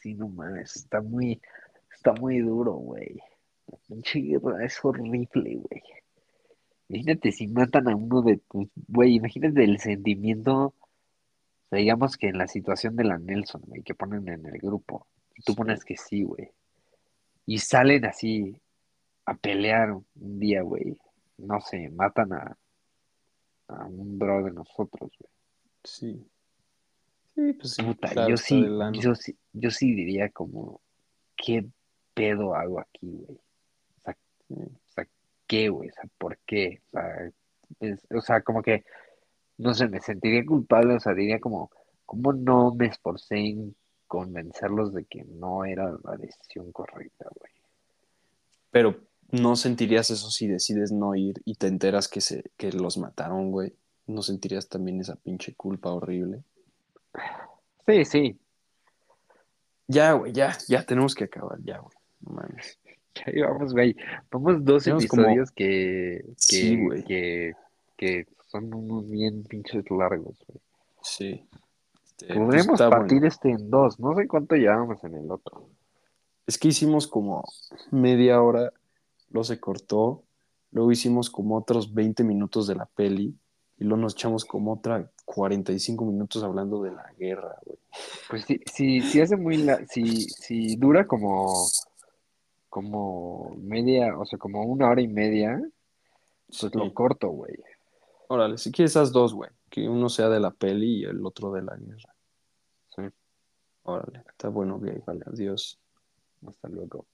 Sí, no mames, está muy, está muy duro, güey. La es horrible, güey. Imagínate si matan a uno de tus, güey, imagínate el sentimiento, digamos que en la situación de la Nelson, güey, que ponen en el grupo, y tú pones que sí, güey, y salen así a pelear un día, güey, no sé, matan a, a un bro de nosotros, güey. Sí. Sí, pues sí. yo, sí yo sí, yo sí diría como, ¿qué pedo hago aquí, güey? O sea, ¿qué, güey? O sea, ¿por qué? O sea, o sea, como que, no sé, me sentiría culpable, o sea, diría como, ¿cómo no me esforcé en convencerlos de que no era la decisión correcta, güey? Pero ¿No sentirías eso si decides no ir y te enteras que, se, que los mataron, güey? ¿No sentirías también esa pinche culpa horrible? Sí, sí. Ya, güey, ya, ya tenemos que acabar, ya, güey. No mames. Ahí vamos, güey. Vamos dos episodios que, que, que, son unos bien pinches largos, güey. Sí. Este, pues Podemos partir este en dos. No sé cuánto llevamos en el otro. Es que hicimos como media hora, luego se cortó, luego hicimos como otros 20 minutos de la peli y luego nos echamos como otra 45 minutos hablando de la guerra, güey. Pues sí, sí, sí hace muy la, si, si dura como como media, o sea, como una hora y media, pues lo corto, güey. Órale, si quieres esas dos, güey, que uno sea de la peli y el otro de la guerra. Sí. Órale, está bueno, gay. Vale, adiós. Hasta luego.